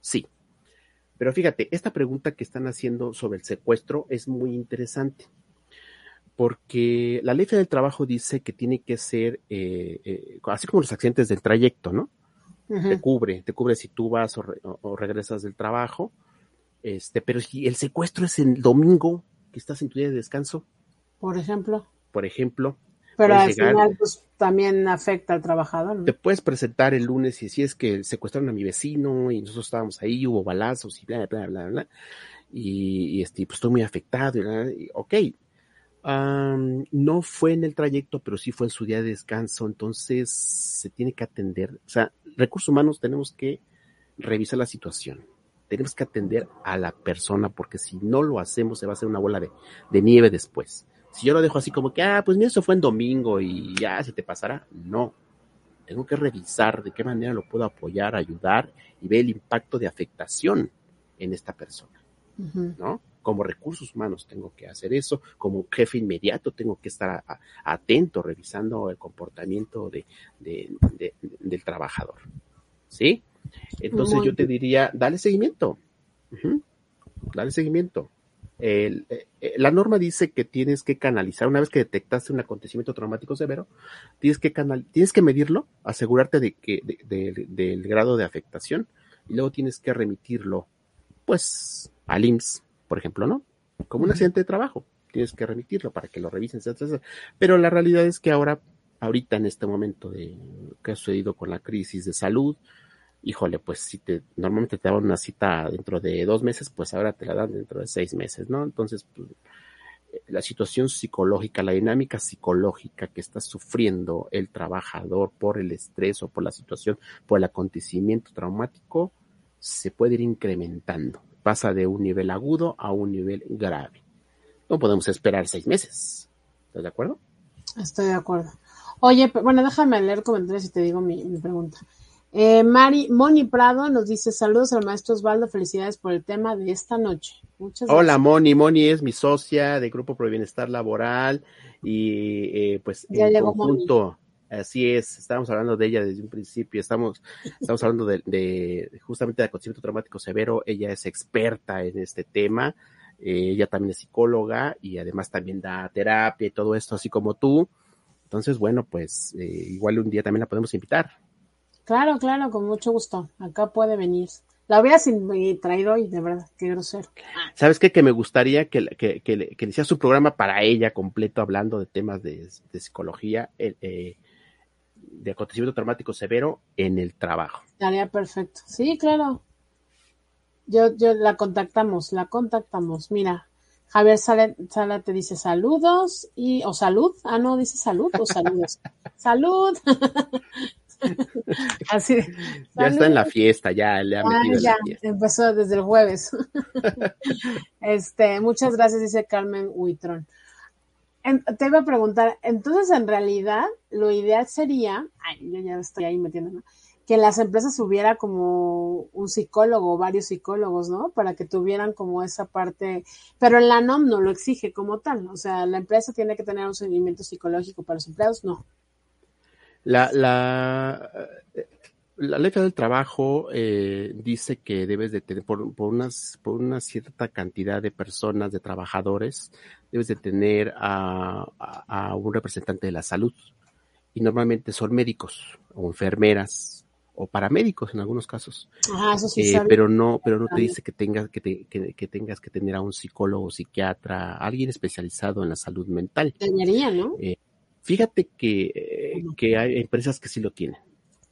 C: Sí. Pero fíjate, esta pregunta que están haciendo sobre el secuestro es muy interesante porque la ley del trabajo dice que tiene que ser, eh, eh, así como los accidentes del trayecto, ¿no? Uh -huh. Te cubre, te cubre si tú vas o, re, o, regresas del trabajo, este, pero si el secuestro es el domingo que estás en tu día de descanso.
B: Por ejemplo.
C: Por ejemplo.
B: Pero al llegar, final, pues también afecta al trabajador. ¿no?
C: Te puedes presentar el lunes y si es que secuestraron a mi vecino y nosotros estábamos ahí, hubo balazos y bla, bla, bla, bla, y, y este, pues estoy muy afectado, y, y ok, Um, no fue en el trayecto, pero sí fue en su día de descanso, entonces se tiene que atender. O sea, recursos humanos tenemos que revisar la situación. Tenemos que atender a la persona, porque si no lo hacemos, se va a hacer una bola de, de nieve después. Si yo lo dejo así como que, ah, pues mira, eso fue en domingo y ya se te pasará. No. Tengo que revisar de qué manera lo puedo apoyar, ayudar y ver el impacto de afectación en esta persona. Uh -huh. ¿No? Como recursos humanos tengo que hacer eso, como jefe inmediato tengo que estar a, a, atento, revisando el comportamiento de, de, de, del trabajador. ¿Sí? Entonces Muy yo te diría, dale seguimiento. Uh -huh. Dale seguimiento. El, eh, la norma dice que tienes que canalizar, una vez que detectaste un acontecimiento traumático severo, tienes que, canal, tienes que medirlo, asegurarte de que, de, del grado de afectación, y luego tienes que remitirlo, pues, al IMSS, por ejemplo, ¿no? Como un accidente de trabajo, tienes que remitirlo para que lo revisen, etcétera. Pero la realidad es que ahora, ahorita en este momento de que ha sucedido con la crisis de salud, híjole, pues si te, normalmente te daban una cita dentro de dos meses, pues ahora te la dan dentro de seis meses, ¿no? Entonces, pues, la situación psicológica, la dinámica psicológica que está sufriendo el trabajador por el estrés o por la situación, por el acontecimiento traumático, se puede ir incrementando pasa de un nivel agudo a un nivel grave. No podemos esperar seis meses. ¿Estás de acuerdo?
B: Estoy de acuerdo. Oye, bueno, déjame leer comentarios y te digo mi, mi pregunta. Eh, Mari, Moni Prado nos dice saludos al maestro Osvaldo, felicidades por el tema de esta noche.
C: Muchas gracias. Hola Moni, Moni es mi socia de Grupo Pro Bienestar Laboral y eh, pues
B: ya
C: en conjunto, Moni. Así es, estábamos hablando de ella desde un principio, estamos, estamos hablando de, de justamente de acontecimiento traumático severo, ella es experta en este tema, eh, ella también es psicóloga y además también da terapia y todo esto, así como tú. Entonces, bueno, pues eh, igual un día también la podemos invitar.
B: Claro, claro, con mucho gusto. Acá puede venir. La hubiera traído hoy, de verdad, qué grosero.
C: ¿Sabes qué? Que me gustaría que, que, que, que le hiciera su programa para ella completo, hablando de temas de, de psicología. Eh, de acontecimiento traumático severo en el trabajo.
B: Estaría perfecto. Sí, claro. Yo, yo la contactamos, la contactamos. Mira, Javier Sala, Sala te dice saludos y, o salud. Ah, no, dice salud o saludos. salud. Así.
C: Ya salud. está en la fiesta, ya le ha metido ah,
B: ya,
C: la fiesta.
B: empezó desde el jueves. este, muchas gracias, dice Carmen Huitrón te iba a preguntar, entonces en realidad lo ideal sería, ay, yo ya estoy ahí metiéndome, que en las empresas hubiera como un psicólogo varios psicólogos, ¿no? Para que tuvieran como esa parte, pero en la NOM no lo exige como tal, o sea, la empresa tiene que tener un seguimiento psicológico para los empleados, no.
C: La, la, la ley del trabajo eh, dice que debes de tener, por, por, unas, por una cierta cantidad de personas, de trabajadores, debes de tener a, a, a un representante de la salud. Y normalmente son médicos o enfermeras o paramédicos en algunos casos.
B: Ajá, eso sí
C: eh, pero no, pero no te dice que tengas que, te, que, que, tengas que tener a un psicólogo, psiquiatra, alguien especializado en la salud mental.
B: Debería, ¿no?
C: Eh, fíjate que, eh, que hay empresas que sí lo tienen.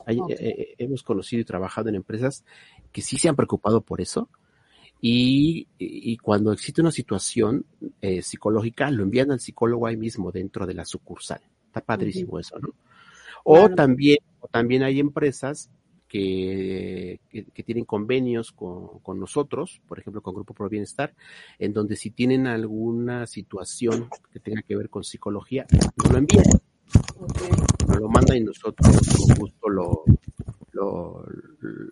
C: Hay, okay. eh, hemos conocido y trabajado en empresas que sí se han preocupado por eso. Y, y cuando existe una situación eh, psicológica, lo envían al psicólogo ahí mismo dentro de la sucursal. Está padrísimo uh -huh. eso, ¿no? O claro. también, o también hay empresas que, que, que, tienen convenios con, con, nosotros, por ejemplo, con Grupo Pro Bienestar, en donde si tienen alguna situación que tenga que ver con psicología, nos lo envían. Okay. Nos lo mandan y nosotros con gusto lo, lo,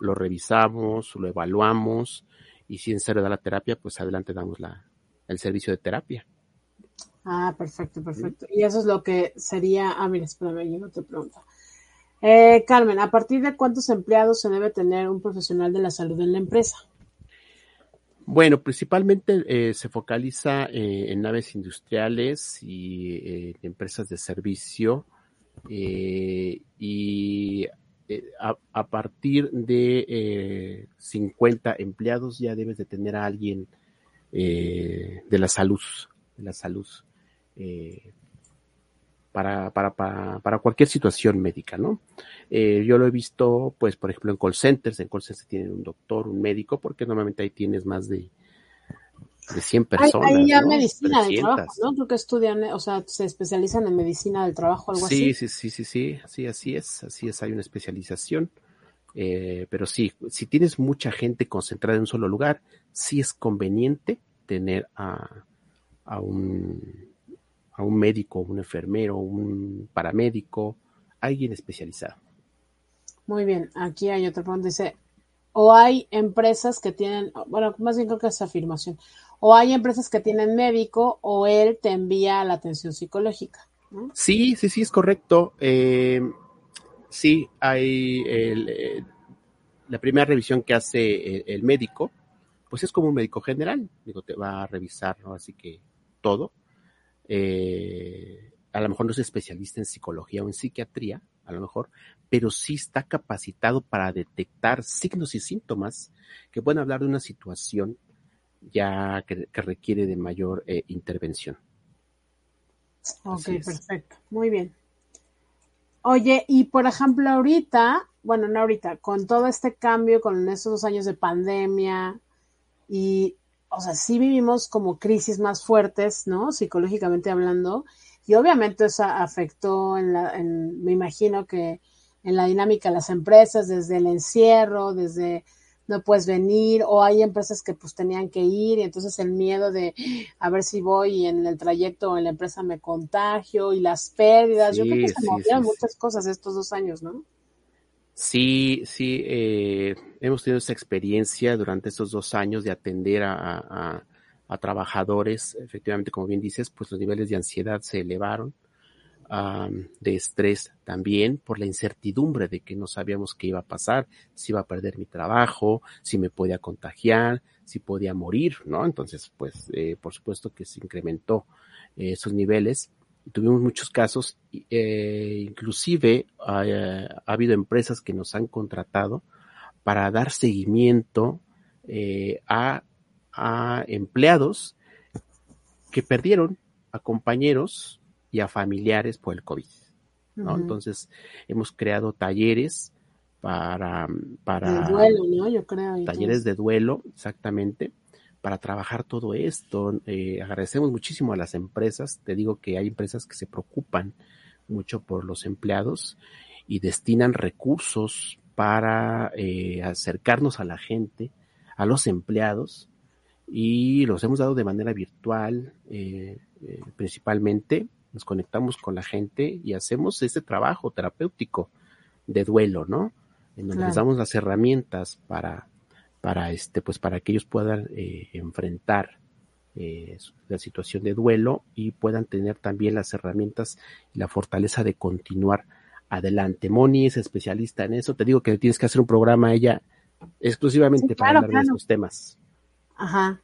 C: lo revisamos, lo evaluamos y si en serio da la terapia, pues adelante damos la, el servicio de terapia.
B: Ah, perfecto, perfecto. Y eso es lo que sería, ah, mira, espérame, yo no te pregunto. Eh, Carmen, ¿a partir de cuántos empleados se debe tener un profesional de la salud en la empresa?
C: Bueno, principalmente eh, se focaliza eh, en naves industriales y eh, empresas de servicio eh, a, partir de 50 empleados ya debes de tener a alguien de la salud, de la salud para, para, para, para, cualquier situación médica, ¿no? Eh, yo lo he visto, pues, por ejemplo, en call centers, en call centers tienen un doctor, un médico, porque normalmente ahí tienes más de, de 100 personas.
B: Hay, hay ya
C: ¿no?
B: medicina 300. del trabajo, ¿no? Creo que estudian, o sea, se especializan en medicina del trabajo, algo
C: sí,
B: así.
C: Sí, sí, sí, sí, sí, así es, así es, hay una especialización. Eh, pero sí, si tienes mucha gente concentrada en un solo lugar, sí es conveniente tener a, a un a un médico, un enfermero, un paramédico, alguien especializado.
B: Muy bien, aquí hay otra pregunta, dice, o hay empresas que tienen, bueno, más bien creo que es afirmación, o hay empresas que tienen médico o él te envía la atención psicológica.
C: Sí, sí, sí, es correcto. Eh, sí, hay eh, la primera revisión que hace el, el, médico, pues es como un médico general, digo, te va a revisar, ¿no? Así que todo, eh, a lo mejor no es especialista en psicología o en psiquiatría, a lo mejor, pero sí está capacitado para detectar signos y síntomas que pueden hablar de una situación ya que, que requiere de mayor eh, intervención.
B: Ok, perfecto. Muy bien. Oye, y por ejemplo, ahorita, bueno, no ahorita, con todo este cambio, con estos dos años de pandemia y o sea, sí vivimos como crisis más fuertes, ¿no? Psicológicamente hablando. Y obviamente eso afectó en la, en, me imagino que en la dinámica de las empresas, desde el encierro, desde no puedes venir, o hay empresas que pues tenían que ir, y entonces el miedo de a ver si voy y en el trayecto o en la empresa me contagio, y las pérdidas, sí, yo creo que se sí, movieron sí, muchas cosas estos dos años, ¿no?
C: Sí, sí, eh, hemos tenido esa experiencia durante estos dos años de atender a, a, a, trabajadores. Efectivamente, como bien dices, pues los niveles de ansiedad se elevaron, de estrés también, por la incertidumbre de que no sabíamos qué iba a pasar, si iba a perder mi trabajo, si me podía contagiar, si podía morir, ¿no? Entonces, pues, eh, por supuesto que se incrementó eh, esos niveles tuvimos muchos casos, eh, inclusive ha habido empresas que nos han contratado para dar seguimiento a, a, empleados que perdieron a compañeros y a familiares por el COVID. ¿no? Uh -huh. Entonces, hemos creado talleres para... para
B: de duelo, ¿no? Yo creo.
C: Talleres de duelo, exactamente para trabajar todo esto. Eh, agradecemos muchísimo a las empresas. Te digo que hay empresas que se preocupan mucho por los empleados y destinan recursos para eh, acercarnos a la gente, a los empleados, y los hemos dado de manera virtual, eh, eh, principalmente. Nos conectamos con la gente y hacemos ese trabajo terapéutico de duelo, ¿no? En donde claro. les damos las herramientas para para este, pues para que ellos puedan eh, enfrentar eh, la situación de duelo y puedan tener también las herramientas y la fortaleza de continuar adelante. Moni es especialista en eso. Te digo que tienes que hacer un programa ella exclusivamente para hablar de estos temas.
B: Ajá.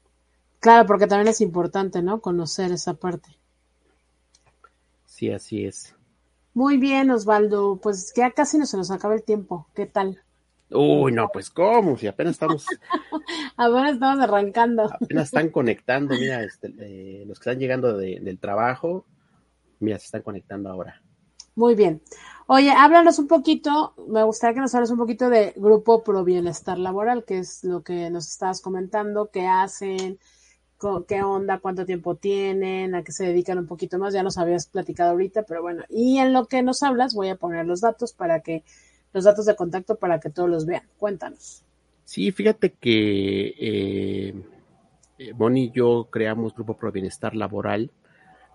B: Claro, porque también es importante, ¿no? Conocer esa parte.
C: Sí, así es.
B: Muy bien, Osvaldo. Pues ya casi no se nos acaba el tiempo. ¿Qué tal?
C: Uy, no, pues cómo, si apenas estamos.
B: apenas estamos arrancando.
C: apenas están conectando, mira, este, eh, los que están llegando del trabajo, mira, se están conectando ahora.
B: Muy bien. Oye, háblanos un poquito, me gustaría que nos hables un poquito de Grupo Pro Bienestar Laboral, que es lo que nos estabas comentando, qué hacen, qué onda, cuánto tiempo tienen, a qué se dedican un poquito más, ya nos habías platicado ahorita, pero bueno, y en lo que nos hablas voy a poner los datos para que, los datos de contacto para que todos los vean. Cuéntanos.
C: Sí, fíjate que eh, eh Moni y yo creamos Grupo Pro Bienestar Laboral,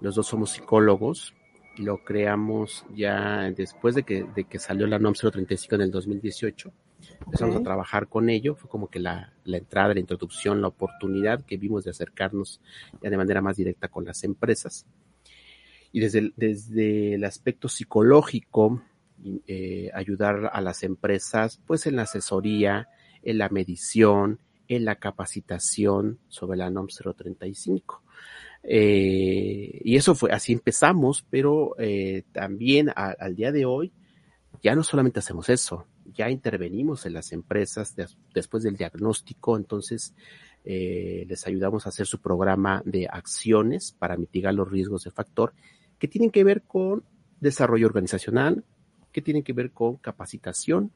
C: los dos somos psicólogos, lo creamos ya después de que, de que salió la NOM 035 en el 2018 empezamos a trabajar con ello, fue como que la, la, entrada, la introducción, la oportunidad que vimos de acercarnos ya de manera más directa con las empresas. Y desde el, desde el aspecto psicológico, eh, ayudar a las empresas, pues en la asesoría, en la medición, en la capacitación sobre la NOM 035. Eh, y eso fue, así empezamos, pero eh, también al día de hoy ya no solamente hacemos eso, ya intervenimos en las empresas después del diagnóstico, entonces eh, les ayudamos a hacer su programa de acciones para mitigar los riesgos de factor que tienen que ver con desarrollo organizacional, que tienen que ver con capacitación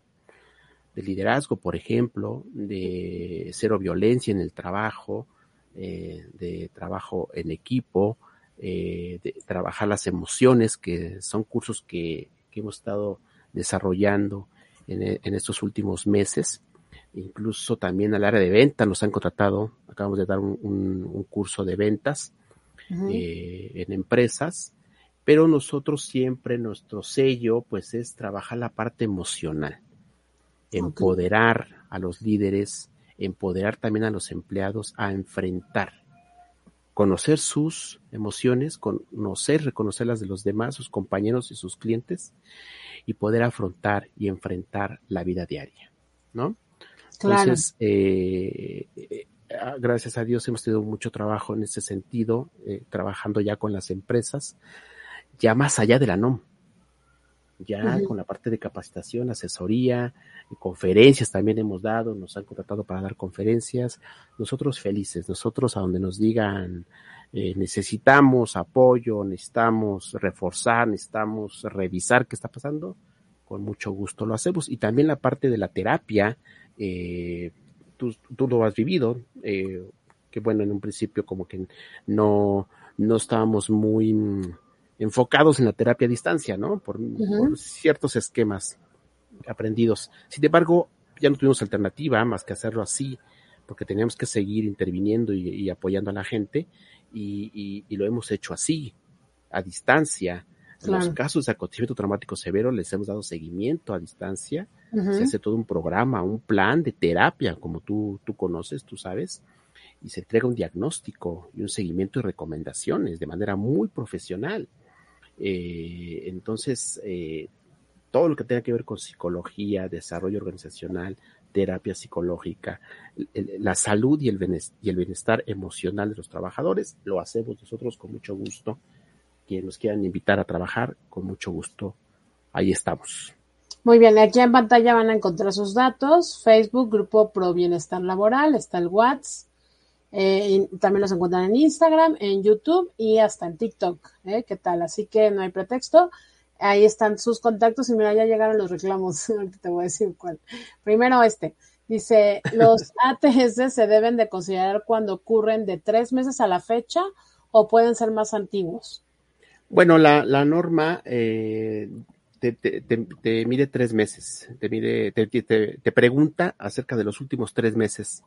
C: de liderazgo, por ejemplo, de cero violencia en el trabajo, eh, de trabajo en equipo, eh, de trabajar las emociones, que son cursos que, que hemos estado desarrollando en, en, estos últimos meses. Incluso también al área de venta nos han contratado, acabamos de dar un, un, un curso de ventas eh, en empresas, pero nosotros siempre, nuestro sello, pues es trabajar la parte emocional, empoderar okay. a los líderes, empoderar también a los empleados a enfrentar conocer sus emociones, conocer, reconocer las de los demás, sus compañeros y sus clientes, y poder afrontar y enfrentar la vida diaria, ¿no? Claro. Entonces, eh, eh, gracias a Dios hemos tenido mucho trabajo en ese sentido, eh, trabajando ya con las empresas, ya más allá de la NOM, ya uh -huh. con la parte de capacitación, asesoría, conferencias también hemos dado, nos han contratado para dar conferencias, nosotros felices, nosotros a donde nos digan eh, necesitamos apoyo, necesitamos reforzar, necesitamos revisar qué está pasando, con mucho gusto lo hacemos. Y también la parte de la terapia, eh, tú, tú, lo has vivido, eh, que bueno, en un principio como que no, no estábamos muy enfocados en la terapia a distancia, ¿no? Por, uh -huh. por ciertos esquemas aprendidos. Sin embargo, ya no tuvimos alternativa más que hacerlo así, porque teníamos que seguir interviniendo y, y apoyando a la gente, y, y, y, lo hemos hecho así, a distancia. En los casos de acontecimiento traumático severo les hemos dado seguimiento a distancia, uh -huh. se hace todo un programa, un plan de terapia, como tú, tú conoces, tú sabes, y se entrega un diagnóstico y un seguimiento y recomendaciones de manera muy profesional. Eh, entonces, eh, todo lo que tenga que ver con psicología, desarrollo organizacional, terapia psicológica, la salud y el, bienestar emocional de los trabajadores, lo hacemos nosotros con mucho gusto. Quienes nos quieran invitar a trabajar, con mucho gusto, ahí estamos.
B: Muy bien, aquí en pantalla van a encontrar sus datos, Facebook, Grupo Pro Bienestar Laboral, está el WhatsApp, eh, también los encuentran en Instagram, en YouTube y hasta en TikTok, ¿eh? ¿qué tal? Así que no hay pretexto ahí están sus contactos y mira, ya llegaron los reclamos, te voy a decir cuál. Primero este, dice, los ATS se deben de considerar cuando ocurren de tres meses a la fecha o pueden ser más antiguos.
C: Bueno, la, la norma eh, te, te, te, te, mide tres meses, te, mide, te, pregunta acerca de los últimos tres meses.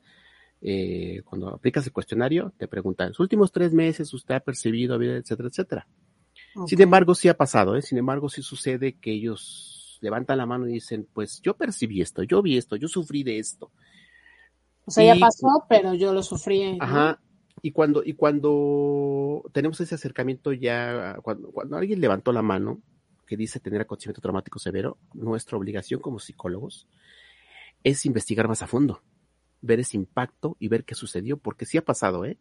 C: Eh, cuando aplicas el cuestionario, te pregunta, los últimos tres meses usted ha percibido, etcétera, etcétera. Okay. Sin embargo, sí ha pasado, ¿eh? Sin embargo, sí sucede que ellos levantan la mano y dicen, pues yo percibí esto, yo vi esto, yo sufrí de esto.
B: O sea, y, ya pasó, pero yo lo sufrí.
C: ¿no? Ajá. Y cuando, y cuando tenemos ese acercamiento ya, cuando, cuando alguien levantó la mano, que dice tener acontecimiento traumático severo, nuestra obligación como psicólogos es investigar más a fondo, ver ese impacto y ver qué sucedió, porque sí ha pasado, ¿eh?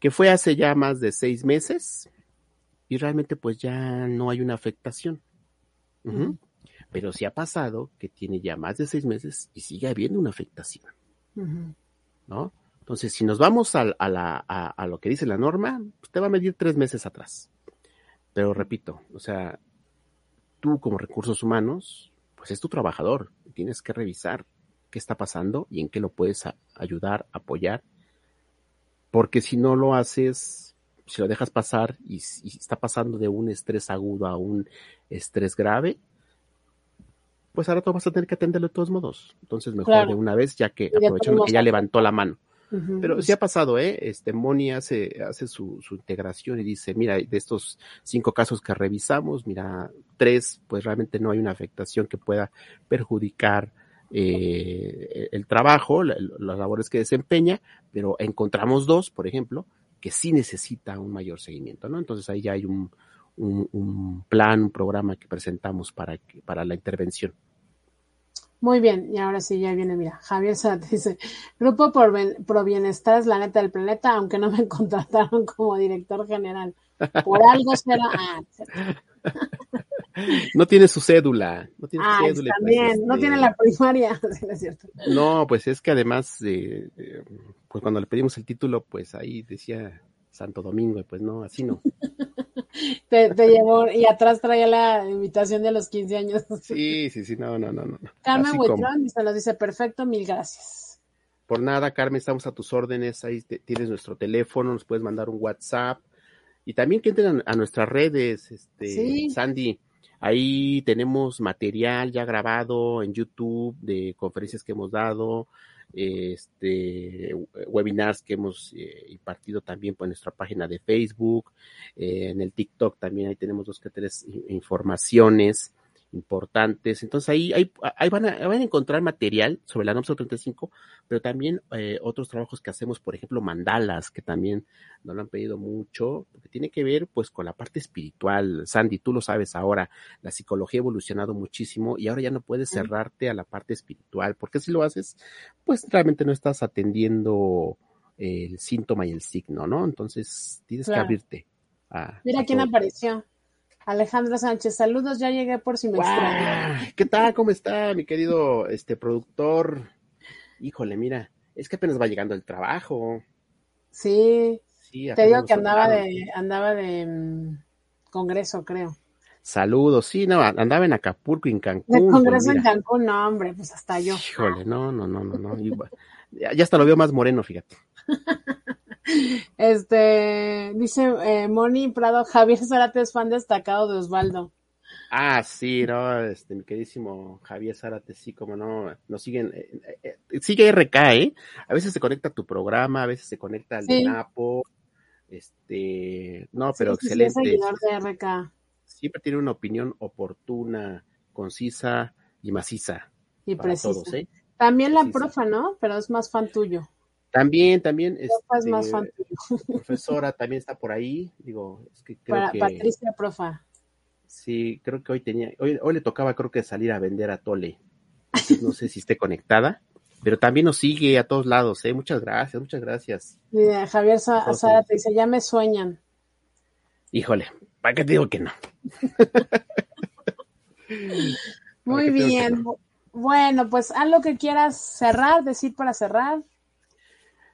C: Que fue hace ya más de seis meses y realmente pues ya no hay una afectación. Pero sí ha pasado que tiene ya más de seis meses y sigue habiendo una afectación. ¿no? Entonces, si nos vamos a, la- a- a lo que dice la norma, pues te va a medir tres meses atrás. Pero repito, o sea, tú como recursos humanos, pues es tu trabajador, tienes que revisar qué está pasando y en qué lo puedes a- ayudar, apoyar, porque si no lo haces, si lo dejas pasar y, está pasando de un estrés agudo a un estrés grave, pues ahora tú vas a tener que atenderlo de todos modos. Entonces mejor
B: Claro.
C: de una vez, ya que aprovechando que ya levantó la mano. Pero sí ha pasado, ¿eh? Este, Moni hace, hace su, su integración y dice, mira, de estos cinco casos que revisamos, mira, tres, pues realmente no hay una afectación que pueda perjudicar eh, el trabajo, la- las labores que desempeña, pero encontramos dos, por ejemplo, que sí necesita un mayor seguimiento, ¿no? Entonces ahí ya hay un, un, un plan, un programa que presentamos para, que- para la intervención.
B: Muy bien, y ahora sí, ya viene, mira, Javier Zárate dice, Grupo por Ben- Pro Bienestar es la neta del planeta, aunque no me contrataron como director general. Por algo será. Ah, será.
C: No tiene su cédula, no tiene su
B: Ah,
C: cédula. y pues,
B: también, no
C: este,
B: tiene la primaria, no es cierto.
C: No, pues es que además, eh, eh, pues cuando le pedimos el título, pues ahí decía Santo Domingo, y pues no, así no.
B: Te, te llevó, y atrás traía la invitación de los 15 años.
C: Sí, sí, sí, no, no, no, no.
B: Carmen. Huitrón se nos dice, perfecto, mil gracias.
C: Por nada, Carmen, estamos a tus órdenes, ahí te- tienes nuestro teléfono, nos puedes mandar un WhatsApp, y también que entren a, a nuestras redes, este,
B: Sí.
C: Sandy, ahí tenemos material ya grabado en YouTube de conferencias que hemos dado, este, webinars que hemos eh, impartido también por nuestra página de Facebook, eh, en el TikTok también ahí tenemos dos que tres informaciones importantes. Entonces ahí, ahí, ahí van, a, van a encontrar material sobre la NOM 35, pero también eh, otros trabajos que hacemos, por ejemplo, mandalas, que también nos lo han pedido mucho, porque tiene que ver pues con la parte espiritual. Sandy, tú lo sabes ahora, la psicología ha evolucionado muchísimo y ahora ya no puedes cerrarte a la parte espiritual, porque si lo haces, pues realmente no estás atendiendo el síntoma y el signo, ¿no? Entonces tienes que abrirte. A,
B: Mira
C: a
B: quién
C: todo.
B: apareció. Alejandro Sánchez, saludos, ya llegué por si me.
C: ¡Guau! ¿Qué tal? ¿Cómo está mi querido este productor? Híjole, mira, es que apenas va llegando el trabajo.
B: Sí,
C: Sí,
B: te digo que andaba de, andaba de mm, congreso, creo.
C: Saludos, sí, no, andaba en Acapulco, en Cancún.
B: De
C: pues
B: congreso en. Cancún, no, hombre, pues hasta yo.
C: Híjole, no, no, no, no, no. ya hasta lo veo más moreno, fíjate.
B: Este, dice eh, Moni Prado, Javier Zárate es fan destacado de Osvaldo.
C: Ah, sí, no, este, mi queridísimo Javier Zárate, sí, como no, nos siguen, eh, eh, eh, sigue RK, ¿eh? A veces se conecta a tu programa, a veces se conecta al de. Napo, este, no, pero
B: sí, sí, sí, es
C: excelente.
B: seguidor de RK.
C: siempre tiene una opinión oportuna, concisa y maciza
B: Y
C: para
B: precisa.
C: todos, ¿eh?
B: También la
C: Precisa.
B: profa, ¿no? Pero es más fan tuyo.
C: También, también,
B: es más
C: este,
B: fan tuyo.
C: profesora también está por ahí, digo, es que creo
B: Para,
C: que
B: Patricia Profa.
C: sí, creo que hoy tenía, hoy, hoy le tocaba creo que salir a vender a Tole, Entonces, no sé si esté conectada, pero también nos sigue a todos lados, ¿eh? Muchas gracias, muchas gracias.
B: Javier Sa-
C: Todos
B: Zárate dice, ya me sueñan.
C: Híjole, ¿para qué te digo que no?
B: Muy bien. Bueno, pues haz lo que quieras cerrar, decir para cerrar.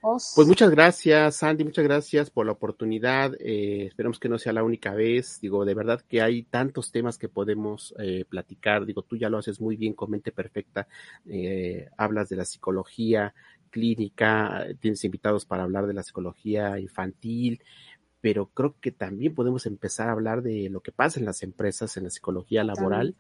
B: Os-
C: Pues muchas gracias, Sandy, muchas gracias por la oportunidad. Eh, esperemos que no sea la única vez. Digo, de verdad que hay tantos temas que podemos eh, platicar. Digo, tú ya lo haces muy bien con mente perfecta. Eh, hablas de la psicología clínica, tienes invitados para hablar de la psicología infantil, pero creo que también podemos empezar a hablar de lo que pasa en las empresas, en la psicología laboral.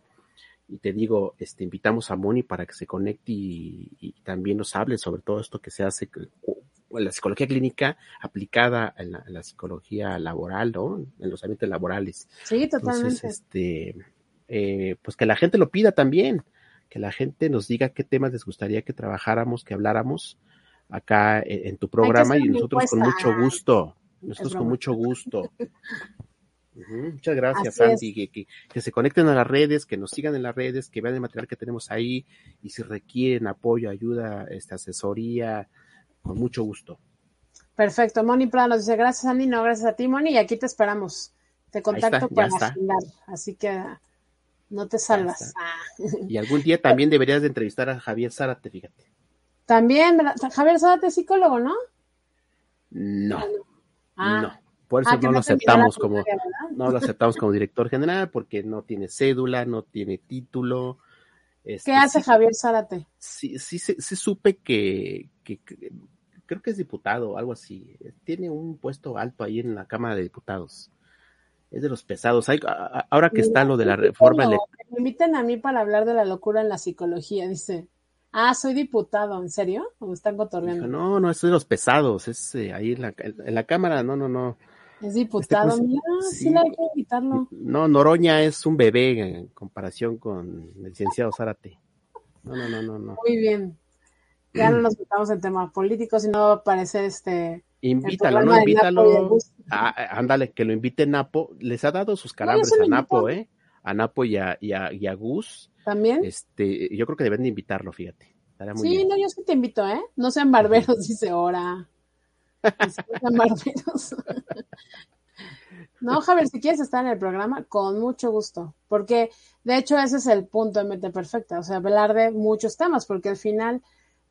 C: Y te digo, este, invitamos a Moni para que se conecte y, y también nos hable sobre todo esto que se hace en la psicología clínica aplicada en la, en la psicología laboral, ¿no? En los ambientes laborales.
B: Sí, totalmente.
C: Entonces, este, eh, pues que la gente lo pida también, que la gente nos diga qué temas les gustaría que trabajáramos, que habláramos acá en, en tu programa y nosotros con mucho gusto, nosotros con mucho gusto. Muchas gracias, Sandy. Que, que, se conecten a las redes, que nos sigan en las redes, que vean el material que tenemos ahí y si requieren apoyo, ayuda, esta asesoría, con mucho gusto.
B: Perfecto. Moni Prada nos dice, gracias, Sandy. No, gracias a ti, Moni. Y aquí te esperamos. Te contacto para agendar. Así que no te salvas.
C: Y algún día también deberías de entrevistar a Javier Zárate, fíjate.
B: También, Javier Zárate es psicólogo, ¿no?
C: No. Ah. No. Por eso ah, no lo aceptamos como no lo aceptamos como director general porque no tiene cédula, no tiene título.
B: Este, ¿Qué hace Javier Zárate?
C: Sí, sí, sí, supe que, creo que es diputado, algo así. Tiene un puesto alto ahí en la Cámara de Diputados. Es de los pesados. ahora que está lo de la reforma.
B: Me inviten a mí para hablar de la locura en la psicología, dice. Ah, soy diputado, ¿en serio? ¿O me están cotorreando?
C: no, no, es de los pesados, es eh, ahí en la, en la Cámara, no, no, no.
B: Es diputado, este, mira, sí, hay que invitarlo.
C: No, Noroña es un bebé en comparación con el licenciado Zárate. No, no, no, no, no.
B: Muy bien. Ya no nos metamos en temas políticos, sino va a aparecer este.
C: Invítalo, ¿no? Invítalo. Ah, ándale, que lo invite Napo. Les ha dado sus calambres a Napo, ¿eh? A Napo y a, y a, y a Gus.
B: ¿También?
C: Este, yo creo que deben de invitarlo, fíjate.
B: sí, no, yo sí te invito, ¿eh? No sean barberos, dice ahora. No, Javier, si quieres estar en el programa, con mucho gusto, porque de hecho ese es el punto de Mente Perfecta, o sea, hablar de muchos temas, porque al final,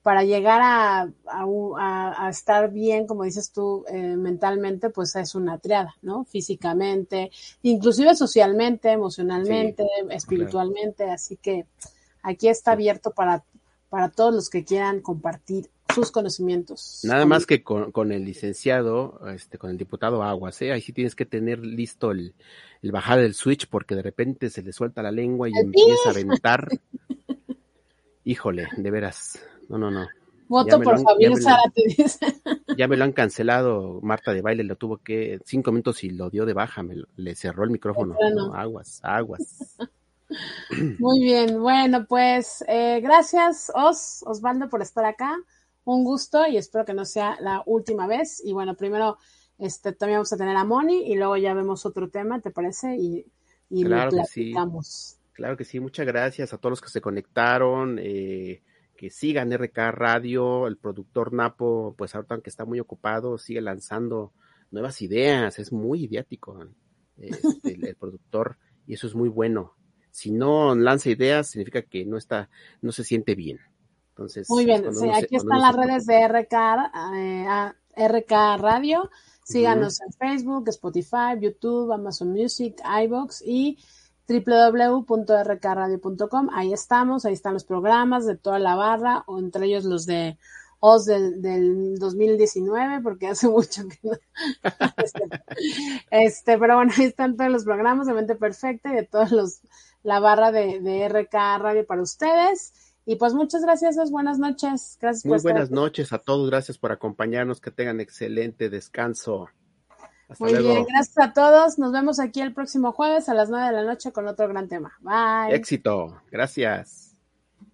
B: para llegar a, a, estar bien, como dices tú, eh, mentalmente, pues es una triada, ¿no? Físicamente, inclusive socialmente, emocionalmente, espiritualmente, así que aquí está abierto para, para todos los que quieran compartir sus conocimientos.
C: Nada más que con, el licenciado, este, con el diputado Aguas, ¿eh? ahí sí tienes que tener listo el, el bajar del switch porque de repente se le suelta la lengua y empieza a aventar. Híjole, de veras. No, no, no.
B: Voto por Javier Zárate,
C: Ya me lo han cancelado, Marta de baile lo tuvo que, cinco minutos y lo dio de baja, me le cerró el micrófono. aguas, aguas.
B: Muy bien, bueno, pues eh, gracias Os, Osvaldo por estar acá un gusto y espero que no sea la última vez. Y bueno, primero este, también vamos a tener a Moni y luego ya vemos otro tema, ¿te parece? Y, y
C: claro Que sí. Claro que sí, muchas gracias a todos los que se conectaron, eh, que sigan RK Radio, el productor Napo, pues ahorita aunque está muy ocupado, sigue lanzando nuevas ideas, es muy idiático este, el, el productor y eso es muy bueno. Si no lanza ideas, significa que no está, no se siente bien.
B: Muy bien, aquí están las redes de RK, eh, RK Radio. Síganos en Facebook, Spotify, YouTube, Amazon Music, iBox y www.rkradio.com. Ahí estamos, ahí están los programas de toda la barra, o entre ellos los de OS del, 2019, porque hace mucho que no. Este, este, pero bueno, ahí están todos los programas de Mente Perfecta y de todos los, la barra de, de RK Radio para ustedes. Y pues muchas gracias, buenas noches. Gracias
C: Muy buenas noches a todos, gracias por acompañarnos, que tengan excelente descanso.
B: Muy bien, gracias a todos. Nos vemos aquí el próximo jueves a las nueve de la noche con otro gran tema. Bye.
C: Éxito, gracias.